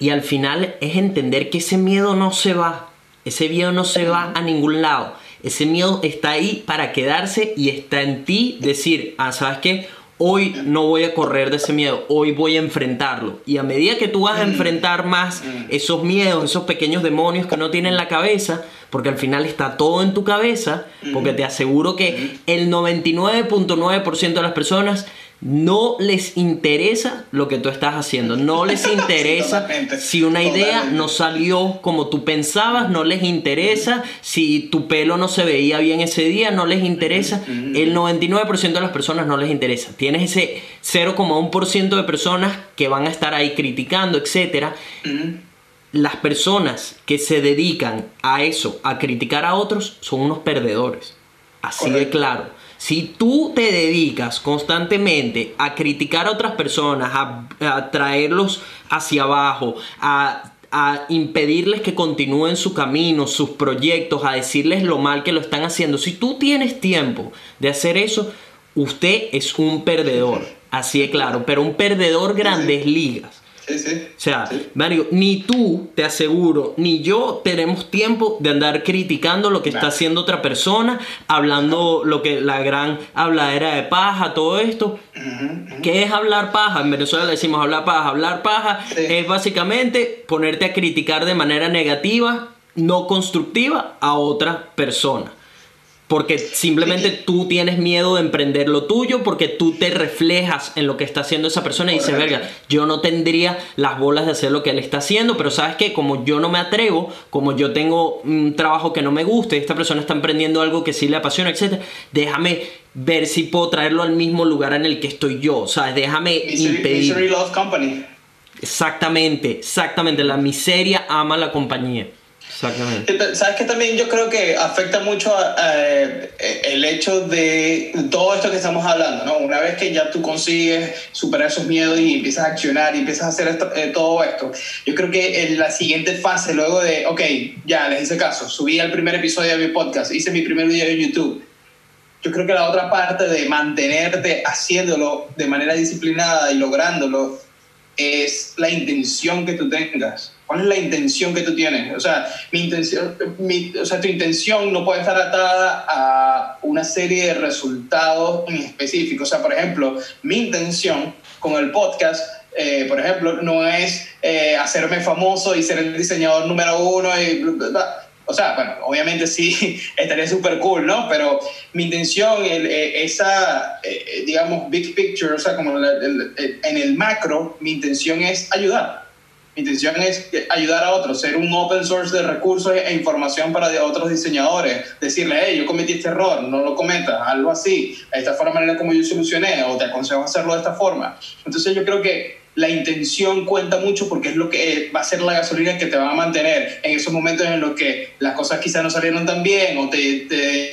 Y al final es entender que ese miedo no se va. Ese miedo no se va a ningún lado. Ese miedo está ahí para quedarse y está en ti decir, ah, ¿sabes qué? hoy no voy a correr de ese miedo, hoy voy a enfrentarlo. Y a medida que tú vas a enfrentar más esos miedos, esos pequeños demonios que no tienen en la cabeza, porque al final está todo en tu cabeza, porque te aseguro que el 99.9% de las personas no les interesa lo que tú estás haciendo, no les interesa si una idea no salió como tú pensabas, no les interesa si tu pelo no se veía bien ese día, no les interesa. El 99% de las personas no les interesa. Tienes ese 0,1% de personas que van a estar ahí criticando, etcétera. Las personas que se dedican a eso, a criticar a otros, son unos perdedores. Así de claro. Si tú te dedicas constantemente a criticar a otras personas, a, traerlos hacia abajo, a, a impedirles que continúen su camino, sus proyectos, a decirles lo mal que lo están haciendo, si tú tienes tiempo de hacer eso, usted es un perdedor. Así de claro, pero un perdedor grandes ligas. Sí, sí. O sea, Sí. Mario, ni tú, te aseguro, ni yo tenemos tiempo de andar criticando lo que está haciendo otra persona, hablando lo que la gran habladera de paja, todo esto. ¿Qué es hablar paja? En Venezuela le decimos hablar paja. Hablar paja Sí. es básicamente ponerte a criticar de manera negativa, no constructiva, a otra persona. Porque simplemente tú tienes miedo de emprender lo tuyo, porque tú te reflejas en lo que está haciendo esa persona y dices, verga, yo no tendría las bolas de hacer lo que él está haciendo, pero sabes que como yo no me atrevo, como yo tengo un trabajo que no me gusta y esta persona está emprendiendo algo que sí le apasiona, etc., déjame ver si puedo traerlo al mismo lugar en el que estoy yo, ¿sabes? Déjame Misery, impedir. Misery Love Company. Exactamente, exactamente, la miseria ama la compañía. Exactamente. Sabes que también yo creo que afecta mucho a- a, eh, el hecho de todo esto que estamos hablando, ¿no? Una vez que ya tú consigues superar esos miedos y empiezas a accionar y empiezas a hacer esto- eh, todo esto, yo creo que en la siguiente fase, luego de, ok, ya les hice caso, subí el primer episodio de mi podcast, hice mi primer video de YouTube, yo creo que la otra parte de mantenerte haciéndolo de manera disciplinada y lográndolo es la intención que tú tengas. ¿Cuál es la intención que tú tienes? O sea, mi intención, mi- o sea, tu intención no puede estar atada a una serie de resultados en específico. O sea, por ejemplo, mi intención con el podcast, eh, por ejemplo, no es eh, hacerme famoso y ser el diseñador número uno y. O sea, bueno, obviamente sí, estaría súper cool, ¿no? Pero mi intención, eh, esa, eh, eh, digamos, big picture, o sea, como el- en el macro, mi intención es ayudar. Mi intención es ayudar a otros, ser un open source de recursos e información para otros diseñadores. Decirle, hey, yo cometí este error, no lo cometas, algo así. Esta fue la manera como yo solucioné, o te aconsejo hacerlo de esta forma. Entonces yo creo que la intención cuenta mucho porque es lo que eh, va a ser la gasolina que te va a mantener en esos momentos en los que las cosas quizás no salieron tan bien o te,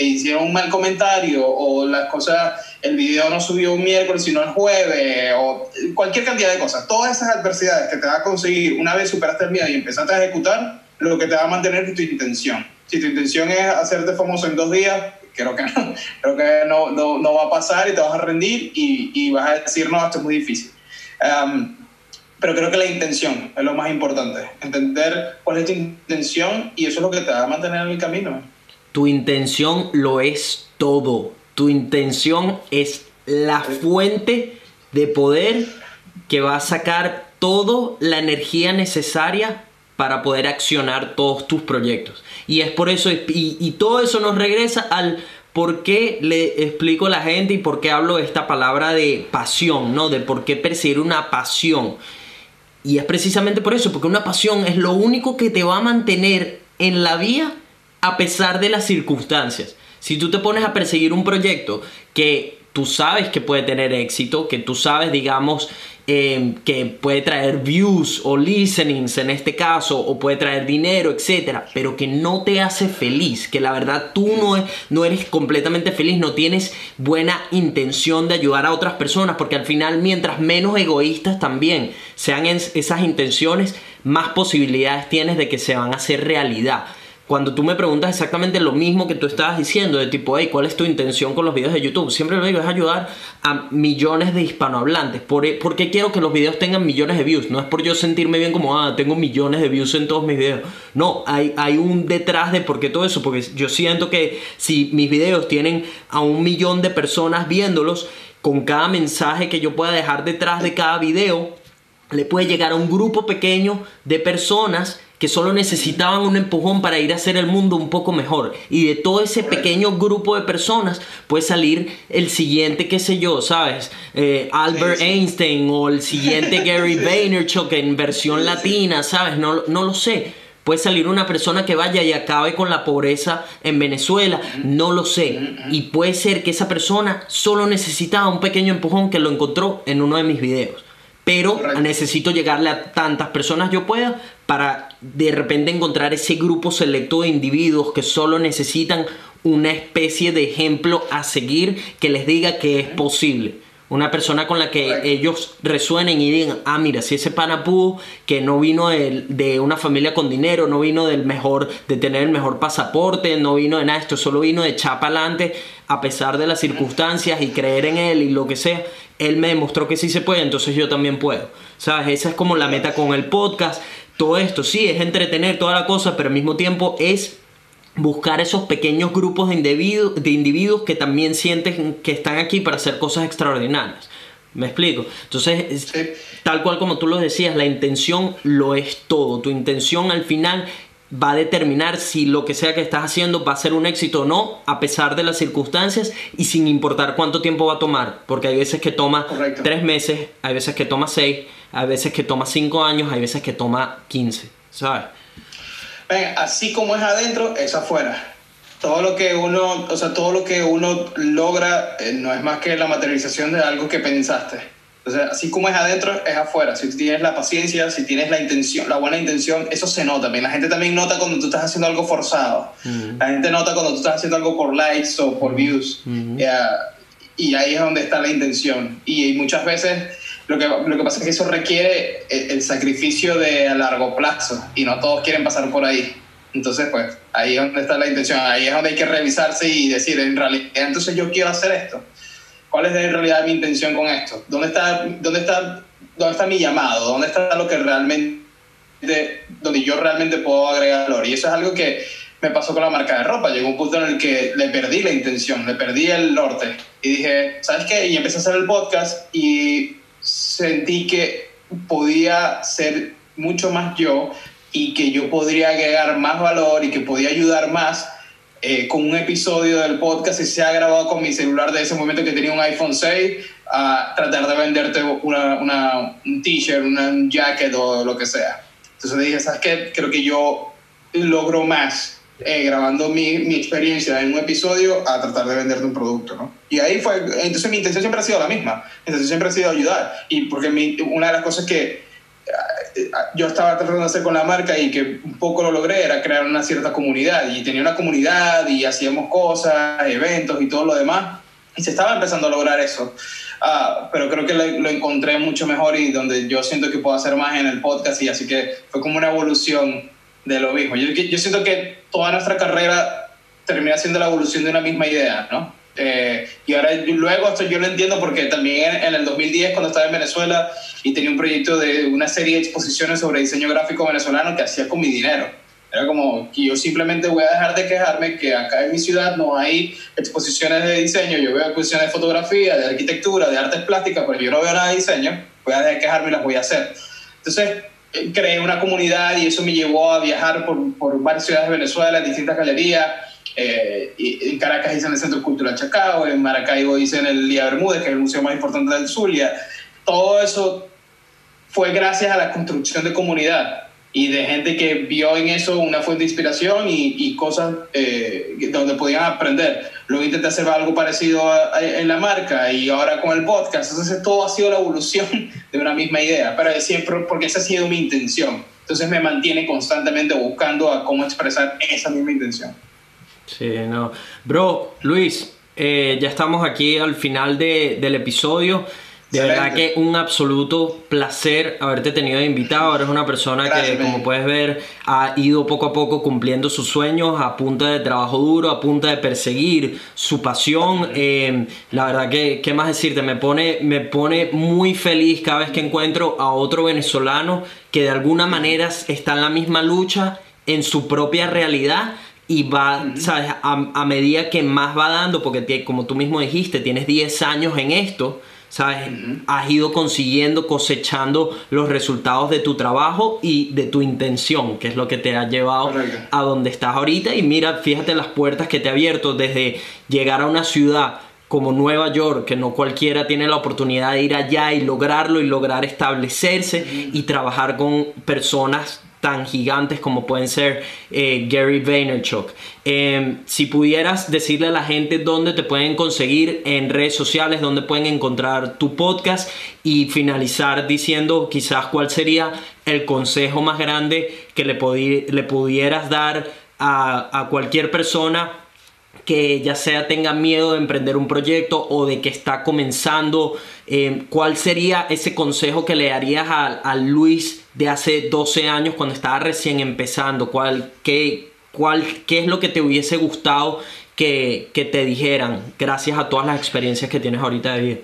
hicieron un mal comentario o las cosas, el video no subió un miércoles sino el jueves o cualquier cantidad de cosas. Todas esas adversidades que te va a conseguir una vez superaste el miedo y empezaste a ejecutar, lo que te va a mantener es tu intención. Si tu intención es hacerte famoso en dos días, creo que no, creo que no, no, no va a pasar y te vas a rendir y, y vas a decir, no, esto es muy difícil. Pero creo que la intención es lo más importante. Entender cuál es tu intención y eso es lo que te va a mantener en el camino. Tu intención lo es todo. Tu intención es la fuente de poder que va a sacar toda la energía necesaria para poder accionar todos tus proyectos. Y es por eso, y todo eso nos regresa al por qué le explico a la gente y por qué hablo esta palabra de pasión, ¿no? De por qué perseguir una pasión. Y es precisamente por eso, porque una pasión es lo único que te va a mantener en la vía a pesar de las circunstancias. Si tú te pones a perseguir un proyecto que tú sabes que puede tener éxito, que tú sabes, digamos, eh, que puede traer views o listenings en este caso, o puede traer dinero, etcétera, pero que no te hace feliz, que la verdad tú no, es- no eres completamente feliz, no tienes buena intención de ayudar a otras personas, porque al final, mientras menos egoístas también sean es- esas intenciones, más posibilidades tienes de que se van a hacer realidad cuando tú me preguntas exactamente lo mismo que tú estabas diciendo, de tipo, hey, ¿cuál es tu intención con los videos de YouTube? Siempre lo digo, es ayudar a millones de hispanohablantes. ¿Por, ¿Por qué quiero que los videos tengan millones de views? No es por yo sentirme bien como, ah, tengo millones de views en todos mis videos. No, hay, hay un detrás de por qué todo eso, porque yo siento que si mis videos tienen a un millón de personas viéndolos, con cada mensaje que yo pueda dejar detrás de cada video, le puede llegar a un grupo pequeño de personas que solo necesitaban un empujón para ir a hacer el mundo un poco mejor. Y de todo ese pequeño grupo de personas puede salir el siguiente, qué sé yo, ¿sabes? Eh, Albert Sí, sí. Einstein o el siguiente Gary Vaynerchuk en versión latina, ¿sabes? No, no lo sé. Puede salir una persona que vaya y acabe con la pobreza en Venezuela, no lo sé. Y puede ser que esa persona solo necesitaba un pequeño empujón que lo encontró en uno de mis videos. Pero Correcto. necesito llegarle a tantas personas yo pueda para de repente encontrar ese grupo selecto de individuos que solo necesitan una especie de ejemplo a seguir que les diga que es posible. Una persona con la que ellos resuenen y digan, ah, mira, si ese pana pudo, que no vino de, de una familia con dinero, no vino del mejor, de tener el mejor pasaporte, no vino de nada, esto solo vino de chapa a pesar de las circunstancias y creer en él y lo que sea, él me demostró que sí se puede, entonces yo también puedo. ¿Sabes? Esa es como la meta con el podcast. Todo esto, sí, es entretener toda la cosa, pero al mismo tiempo es buscar esos pequeños grupos de individuos, de individuos que también sienten que están aquí para hacer cosas extraordinarias. ¿Me explico? Entonces, Sí. tal cual como tú lo decías, la intención lo es todo. Tu intención al final va a determinar si lo que sea que estás haciendo va a ser un éxito o no, a pesar de las circunstancias y sin importar cuánto tiempo va a tomar. Porque hay veces que toma Correcto. tres meses, hay veces que toma seis, hay veces que toma cinco años, hay veces que toma quince. ¿Sabes? Ven, así como es adentro, es afuera. Todo lo que uno, o sea, todo lo que uno logra eh, no es más que la materialización de algo que pensaste. Sea, así como es adentro, es afuera. Si tienes la paciencia, si tienes la intención, la buena intención, eso se nota. Bien, la gente también nota cuando tú estás haciendo algo forzado. La gente nota cuando tú estás haciendo algo por likes o por views. Ya, y ahí es donde está la intención. Y muchas veces lo que, lo que pasa es que eso requiere el, el sacrificio de a largo plazo y no todos quieren pasar por ahí. Entonces, pues ahí es donde está la intención, ahí es donde hay que revisarse y decir, en realidad, entonces yo quiero hacer esto. ¿Cuál es en realidad mi intención con esto? ¿Dónde está, dónde está, dónde está mi llamado? ¿Dónde está lo que realmente, donde yo realmente puedo agregar valor? Y eso es algo que me pasó con la marca de ropa. Llegó un punto en el que le perdí la intención, le perdí el norte. Y dije, ¿sabes qué? Y empecé a hacer el podcast y sentí que podía ser mucho más yo y que yo podría agregar más valor y que podía ayudar más eh, con un episodio del podcast y se ha grabado con mi celular de ese momento que tenía un iPhone 6 a tratar de venderte una, una, un t-shirt, un jacket o lo que sea. Entonces dije, ¿sabes qué? Creo que yo logro más eh, grabando mi, mi experiencia en un episodio a tratar de venderte un producto, ¿no? Y ahí fue, entonces mi intención siempre ha sido la misma, mi intención siempre ha sido ayudar. Y porque mi- una de las cosas que eh, yo estaba tratando de hacer con la marca y que un poco lo logré era crear una cierta comunidad y tenía una comunidad y hacíamos cosas, eventos y todo lo demás y se estaba empezando a lograr eso. Ah, pero creo que lo, lo encontré mucho mejor y donde yo siento que puedo hacer más en el podcast y así que fue como una evolución de lo mismo. Yo, yo siento que toda nuestra carrera termina siendo la evolución de una misma idea, ¿no? Eh, y ahora luego esto yo lo entiendo porque también en, en el 2010 cuando estaba en Venezuela y tenía un proyecto de una serie de exposiciones sobre diseño gráfico venezolano que hacía con mi dinero. Era como que yo simplemente voy a dejar de quejarme que acá en mi ciudad no hay exposiciones de diseño, yo veo exposiciones de fotografía, de arquitectura, de artes plásticas, pero yo no veo nada de diseño, voy a dejar de quejarme y las voy a hacer. Entonces creé una comunidad y eso me llevó a viajar por, por varias ciudades de Venezuela, en distintas galerías. Eh, en Caracas hice en el Centro Cultural Chacao, en Maracaibo hice en el Lía Bermúdez, que es el museo más importante del Zulia. Todo eso fue gracias a la construcción de comunidad y de gente que vio en eso una fuente de inspiración y, y cosas eh, donde podían aprender. Luego intenté hacer algo parecido a- a- en la marca y ahora con el podcast. Entonces todo ha sido la evolución de una misma idea, pero siempre porque esa ha sido mi intención. Entonces me mantiene constantemente buscando a cómo expresar esa misma intención. Sí, no. Bro, Luis, eh, ya estamos aquí al final de- del episodio. De Excelente. verdad que un absoluto placer haberte tenido de invitado. Eres una persona Gracias, que, como puedes ver, ha ido poco a poco cumpliendo sus sueños a punta de trabajo duro, a punta de perseguir su pasión. Eh, la verdad que, ¿qué más decirte? Me pone, me pone muy feliz cada vez que encuentro a otro venezolano que de alguna manera está en la misma lucha en su propia realidad y va, ¿sabes? A, a medida que más va dando, porque como tú mismo dijiste, tienes 10 años en esto, ¿sabes? Has ido consiguiendo, cosechando los resultados de tu trabajo y de tu intención, que es lo que te ha llevado Correcto. a donde estás ahorita. Y mira, fíjate las puertas que te ha abierto desde llegar a una ciudad como Nueva York, que no cualquiera tiene la oportunidad de ir allá y lograrlo y lograr establecerse y trabajar con personas tan gigantes como pueden ser eh, Gary Vaynerchuk. Eh, si pudieras decirle a la gente dónde te pueden conseguir en redes sociales, dónde pueden encontrar tu podcast y finalizar diciendo quizás cuál sería el consejo más grande que le, le pudieras dar a, cualquier persona que ya sea tenga miedo de emprender un proyecto o de que está comenzando, eh, ¿cuál sería ese consejo que le darías a, a Luis de hace 12 años cuando estaba recién empezando? ¿Cuál, qué, cuál, ¿Qué es lo que te hubiese gustado que, que te dijeran gracias a todas las experiencias que tienes ahorita de vida?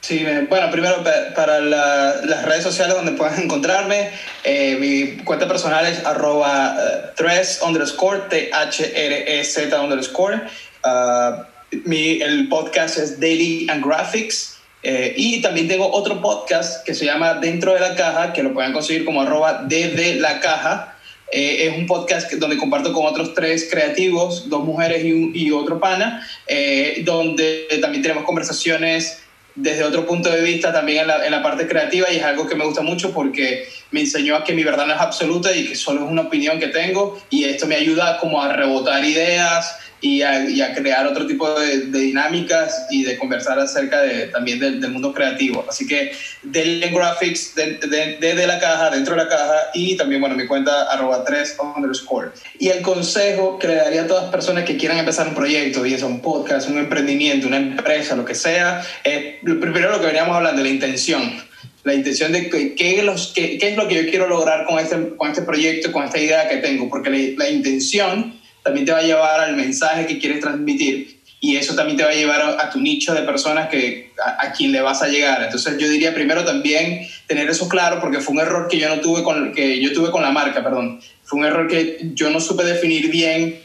Sí, bueno, primero pa- para la- las redes sociales donde puedes encontrarme, eh, mi cuenta personal es arroba eh, tres underscore, T-H-R-E-Z underscore. Ah, mi, el podcast es Daily and Graphics. Eh, y también tengo otro podcast que se llama Dentro de la Caja, que lo pueden conseguir como arroba desde la caja. Eh, es un podcast donde comparto con otros tres creativos, dos mujeres y, un- y otro pana, eh, donde también tenemos conversaciones desde otro punto de vista también en la, en la parte creativa y es algo que me gusta mucho porque me enseñó a que mi verdad no es absoluta y que solo es una opinión que tengo y esto me ayuda como a rebotar ideas y a, y a crear otro tipo de, de dinámicas y de conversar acerca de, también del, del mundo creativo. Así que Daily Graphics desde de, de, la caja, dentro de la caja y también, bueno, mi cuenta arroba 3 underscore. Y el consejo que le daría a todas las personas que quieran empezar un proyecto, y es un podcast, un emprendimiento, una empresa, lo que sea, es lo primero lo que veníamos hablando, la intención la intención de qué, qué, qué, es lo que yo quiero lograr con este, con este proyecto, con esta idea que tengo, porque la, la, intención también te va a llevar al mensaje que quieres transmitir y eso también te va a llevar a, tu nicho de personas que, a, a, quien le vas a llegar. Entonces yo diría primero también tener eso claro porque fue un error que yo no tuve con, que yo tuve con la marca, perdón. Fue un error que yo no supe definir bien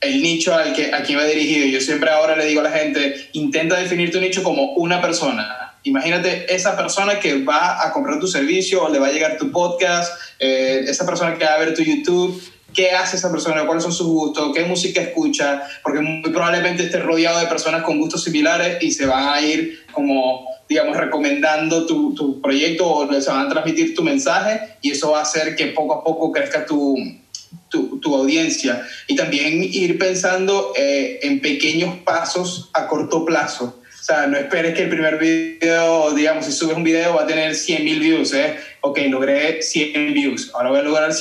el nicho al que, a quien va dirigido. Yo siempre ahora le digo a la gente, intenta definir tu nicho como una persona. Imagínate esa persona que va a comprar tu servicio o le va a llegar tu podcast, eh, esa persona que va a ver tu YouTube, qué hace esa persona, cuáles son sus gustos, qué música escucha, porque muy probablemente esté rodeado de personas con gustos similares y se van a ir como, digamos, recomendando tu, tu proyecto o se van a transmitir tu mensaje y eso va a hacer que poco a poco crezca tu, tu, tu, audiencia. Y también ir pensando eh, en pequeños pasos a corto plazo. O sea, no esperes que el primer video, digamos, si subes un video va a tener 100 mil views, ¿eh? Ok, logré 100 views, ahora voy a lograr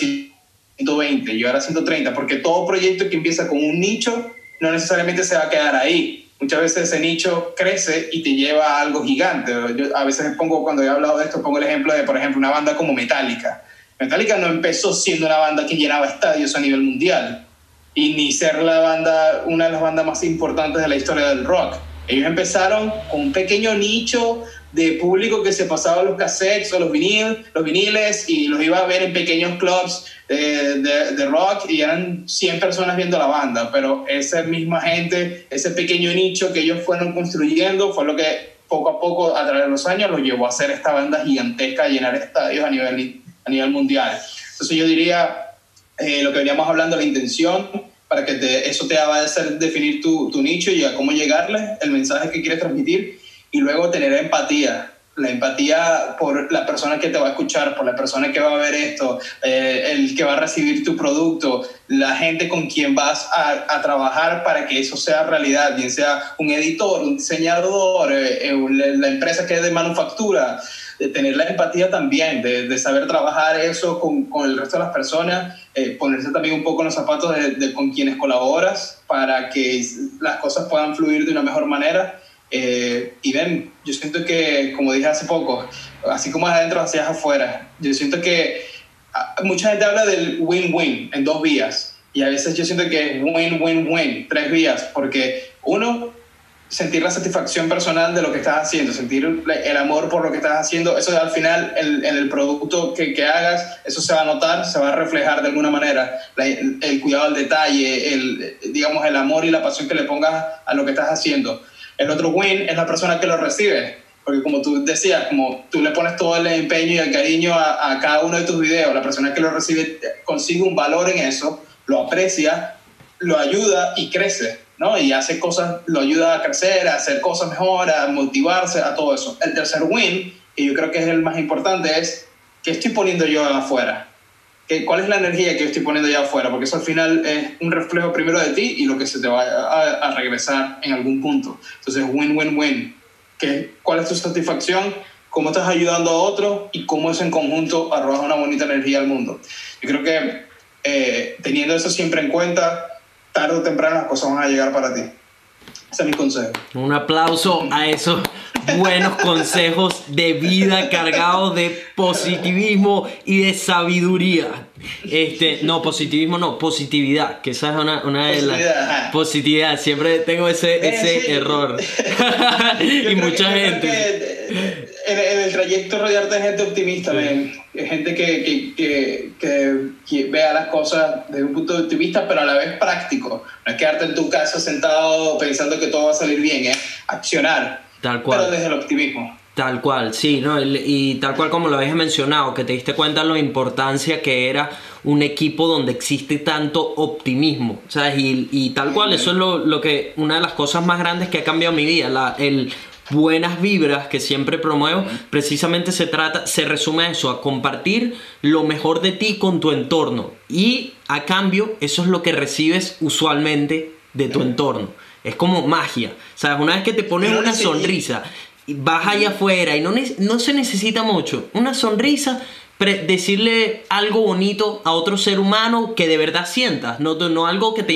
120 y ahora 130, porque todo proyecto que empieza con un nicho no necesariamente se va a quedar ahí. Muchas veces ese nicho crece y te lleva a algo gigante. A veces pongo, cuando he hablado de esto, pongo el ejemplo de, por ejemplo, una banda como Metallica Metallica no empezó siendo una banda que llenaba estadios a nivel mundial y ni ser la banda, una de las bandas más importantes de la historia del rock. Ellos empezaron con un pequeño nicho de público que se pasaba los cassettes o los, vinil, los viniles y los iba a ver en pequeños clubs de, de, de, rock y eran 100 personas viendo la banda, pero esa misma gente, ese pequeño nicho que ellos fueron construyendo fue lo que poco a poco a través de los años los llevó a hacer esta banda gigantesca, a llenar estadios a nivel a nivel mundial. Entonces yo diría eh, lo que veníamos hablando, la intención, para que te, eso te va a hacer definir tu, tu, nicho y a cómo llegarle, el mensaje que quieres transmitir, y luego tener empatía. La empatía por la persona que te va a escuchar, por la persona que va a ver esto, eh, el que va a recibir tu producto, la gente con quien vas a, trabajar para que eso sea realidad, bien sea un editor, un diseñador, eh, la empresa que es de manufactura, de tener la empatía también, de, saber trabajar eso con, con, el resto de las personas, eh, ponerse también un poco en los zapatos de, con quienes colaboras para que las cosas puedan fluir de una mejor manera. Eh, y ven, yo siento que, como dije hace poco, así como adentro, hacia afuera, yo siento que mucha gente habla del win-win en dos vías. Y a veces yo siento que es win-win-win, tres vías, porque uno, sentir la satisfacción personal de lo que estás haciendo, sentir el amor por lo que estás haciendo, eso al final el- en el producto que, que hagas, eso se va a notar, se va a reflejar de alguna manera, La- el cuidado al detalle, el, digamos, el amor y la pasión que le pongas a lo que estás haciendo. El otro win es la persona que lo recibe, porque como tú decías, como tú le pones todo el empeño y el cariño a, cada uno de tus videos, la persona que lo recibe consigue un valor en eso, lo aprecia, lo ayuda y crece, ¿no? Y hace cosas, lo ayuda a crecer, a hacer cosas mejor, a motivarse, a todo eso. El tercer win, y yo creo que es el más importante, es ¿qué estoy poniendo yo afuera? ¿Qué- ¿Cuál es la energía que yo estoy poniendo yo afuera? Porque eso al final es un reflejo primero de ti y lo que se te va a, a regresar en algún punto. Entonces, win, win, win. ¿Qué, ¿Cuál es tu satisfacción? ¿Cómo estás ayudando a otro? Y cómo eso en conjunto arroja una bonita energía al mundo. Yo creo que eh, teniendo eso siempre en cuenta, tarde o temprano las cosas van a llegar para ti. Ese es mi consejo. Un aplauso a esos buenos consejos de vida cargados de positivismo y de sabiduría. Este, no, positivismo no, positividad, que esa es una, una de las... Positividad, siempre tengo ese, Eh, ese sí. error. Y mucha que- gente. en, en el trayecto rodearte de gente optimista, men. gente que, que, que, vea las cosas desde un punto de vista, pero a la vez práctico. No es quedarte en tu casa sentado pensando que todo va a salir bien, es accionar, Tal cual. pero desde el optimismo. Tal cual, sí, ¿no? Y tal cual como lo habías mencionado, que te diste cuenta de la importancia que era un equipo donde existe tanto optimismo, ¿sabes? Y, y tal cual, eso es lo, lo que, una de las cosas más grandes que ha cambiado mi vida, la, el buenas vibras que siempre promuevo, precisamente se trata, se resume a eso, a compartir lo mejor de ti con tu entorno. Y a cambio, eso es lo que recibes usualmente de tu entorno. Es como magia, ¿sabes? Una vez que te pones una y- sonrisa, y vas allá afuera y no, no se necesita mucho. Una sonrisa, decirle algo bonito a otro ser humano que de verdad sientas, no, no algo que te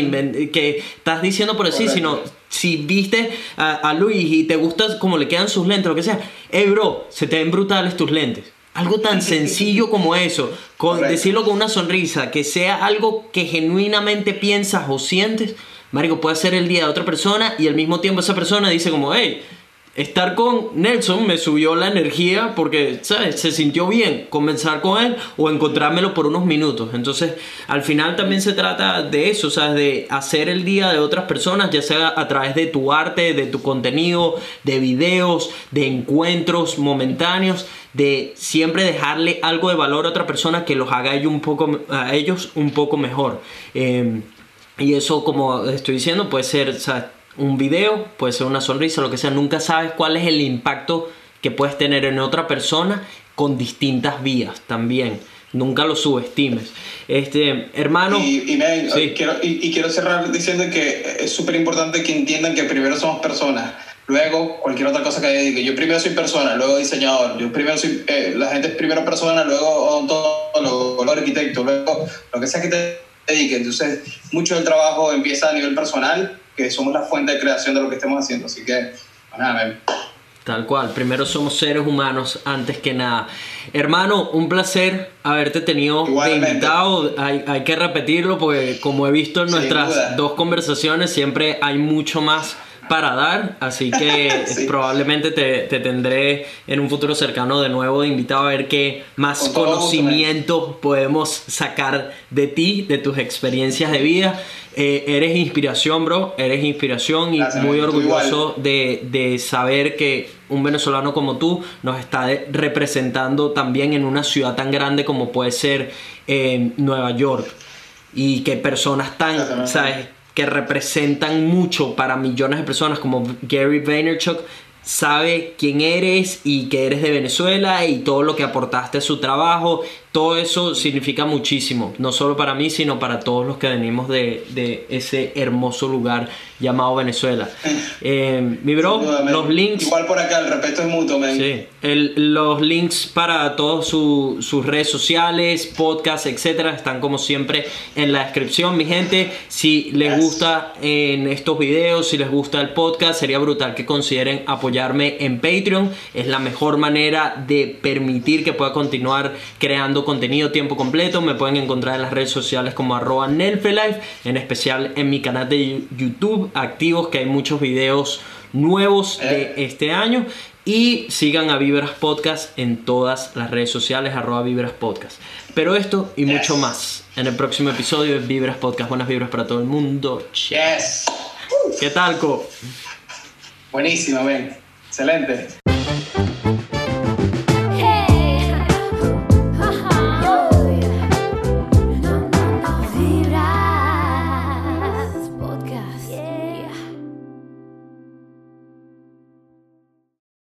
que estás diciendo por decir, sino si viste a, a Luis y te gusta cómo le quedan sus lentes, lo que sea, hey bro, se te ven brutales tus lentes. Algo tan sencillo como eso, con, decirlo con una sonrisa, que sea algo que genuinamente piensas o sientes, Marico, puede ser el día de otra persona y al mismo tiempo esa persona dice como, hey, estar con Nelson me subió la energía porque, ¿sabes? Se sintió bien conversar con él o encontrármelo por unos minutos. Entonces, al final también se trata de eso, ¿sabes? De hacer el día de otras personas, ya sea a través de tu arte, de tu contenido, de videos, de encuentros momentáneos, de siempre dejarle algo de valor a otra persona que los haga ellos un poco, a ellos un poco mejor. Eh, y eso, como estoy diciendo, puede ser un video, puede ser una sonrisa, lo que sea. Nunca sabes cuál es el impacto que puedes tener en otra persona con distintas vías también. Nunca lo subestimes. Este, hermano. Y, y, men, Sí. quiero, y, y quiero cerrar diciendo que es súper importante que entiendan que primero somos personas, luego cualquier otra cosa que diga. Yo primero soy persona, luego diseñador, yo primero soy, eh, la gente es primero persona, luego odontólogo, luego arquitecto, luego lo que sea que te dedique. Entonces, mucho del trabajo empieza a nivel personal, que somos la fuente de creación de lo que estemos haciendo. Así que, pues nada. Tal cual, primero somos seres humanos antes que nada. Hermano, un placer haberte tenido de Igualmente. invitado. Hay, hay que repetirlo porque como he visto en nuestras dos conversaciones, siempre hay mucho más para dar. Así que Sí. probablemente te, te tendré en un futuro cercano de nuevo de invitado a ver qué más Con conocimiento podemos sacar de ti, de tus experiencias de vida. Eh, eres inspiración, bro. Eres inspiración y Gracias, muy orgulloso de, de saber que un venezolano como tú nos está representando también en una ciudad tan grande como puede ser eh, Nueva York. Y que personas tan, Gracias. ¿sabes? Que representan mucho para millones de personas como Gary Vaynerchuk sabe quién eres y que eres de Venezuela y todo lo que aportaste a su trabajo. Todo eso significa muchísimo, no solo para mí, sino para todos los que venimos de, de ese hermoso lugar llamado Venezuela. Eh, mi bro, duda, los links... Igual por acá, el respeto es mutuo, men. Sí, el- los links para todas su- sus redes sociales, podcasts, etcétera, están como siempre en la descripción, mi gente. Si les Yes. gusta en estos videos, si les gusta el podcast, sería brutal que consideren apoyarme en Patreon. Es la mejor manera de permitir que pueda continuar creando contenido tiempo completo. Me pueden encontrar en las redes sociales como arroba Nelfelife, en especial en mi canal de YouTube activos, que hay muchos videos nuevos Eh. de este año. Y sigan a Vibras Podcast en todas las redes sociales, arroba Vibras Podcast. Pero esto y mucho Yes. más en el próximo episodio de Vibras Podcast. Buenas vibras para todo el mundo. Yes. ¿Qué tal, Co? Buenísimo, ven. Excelente.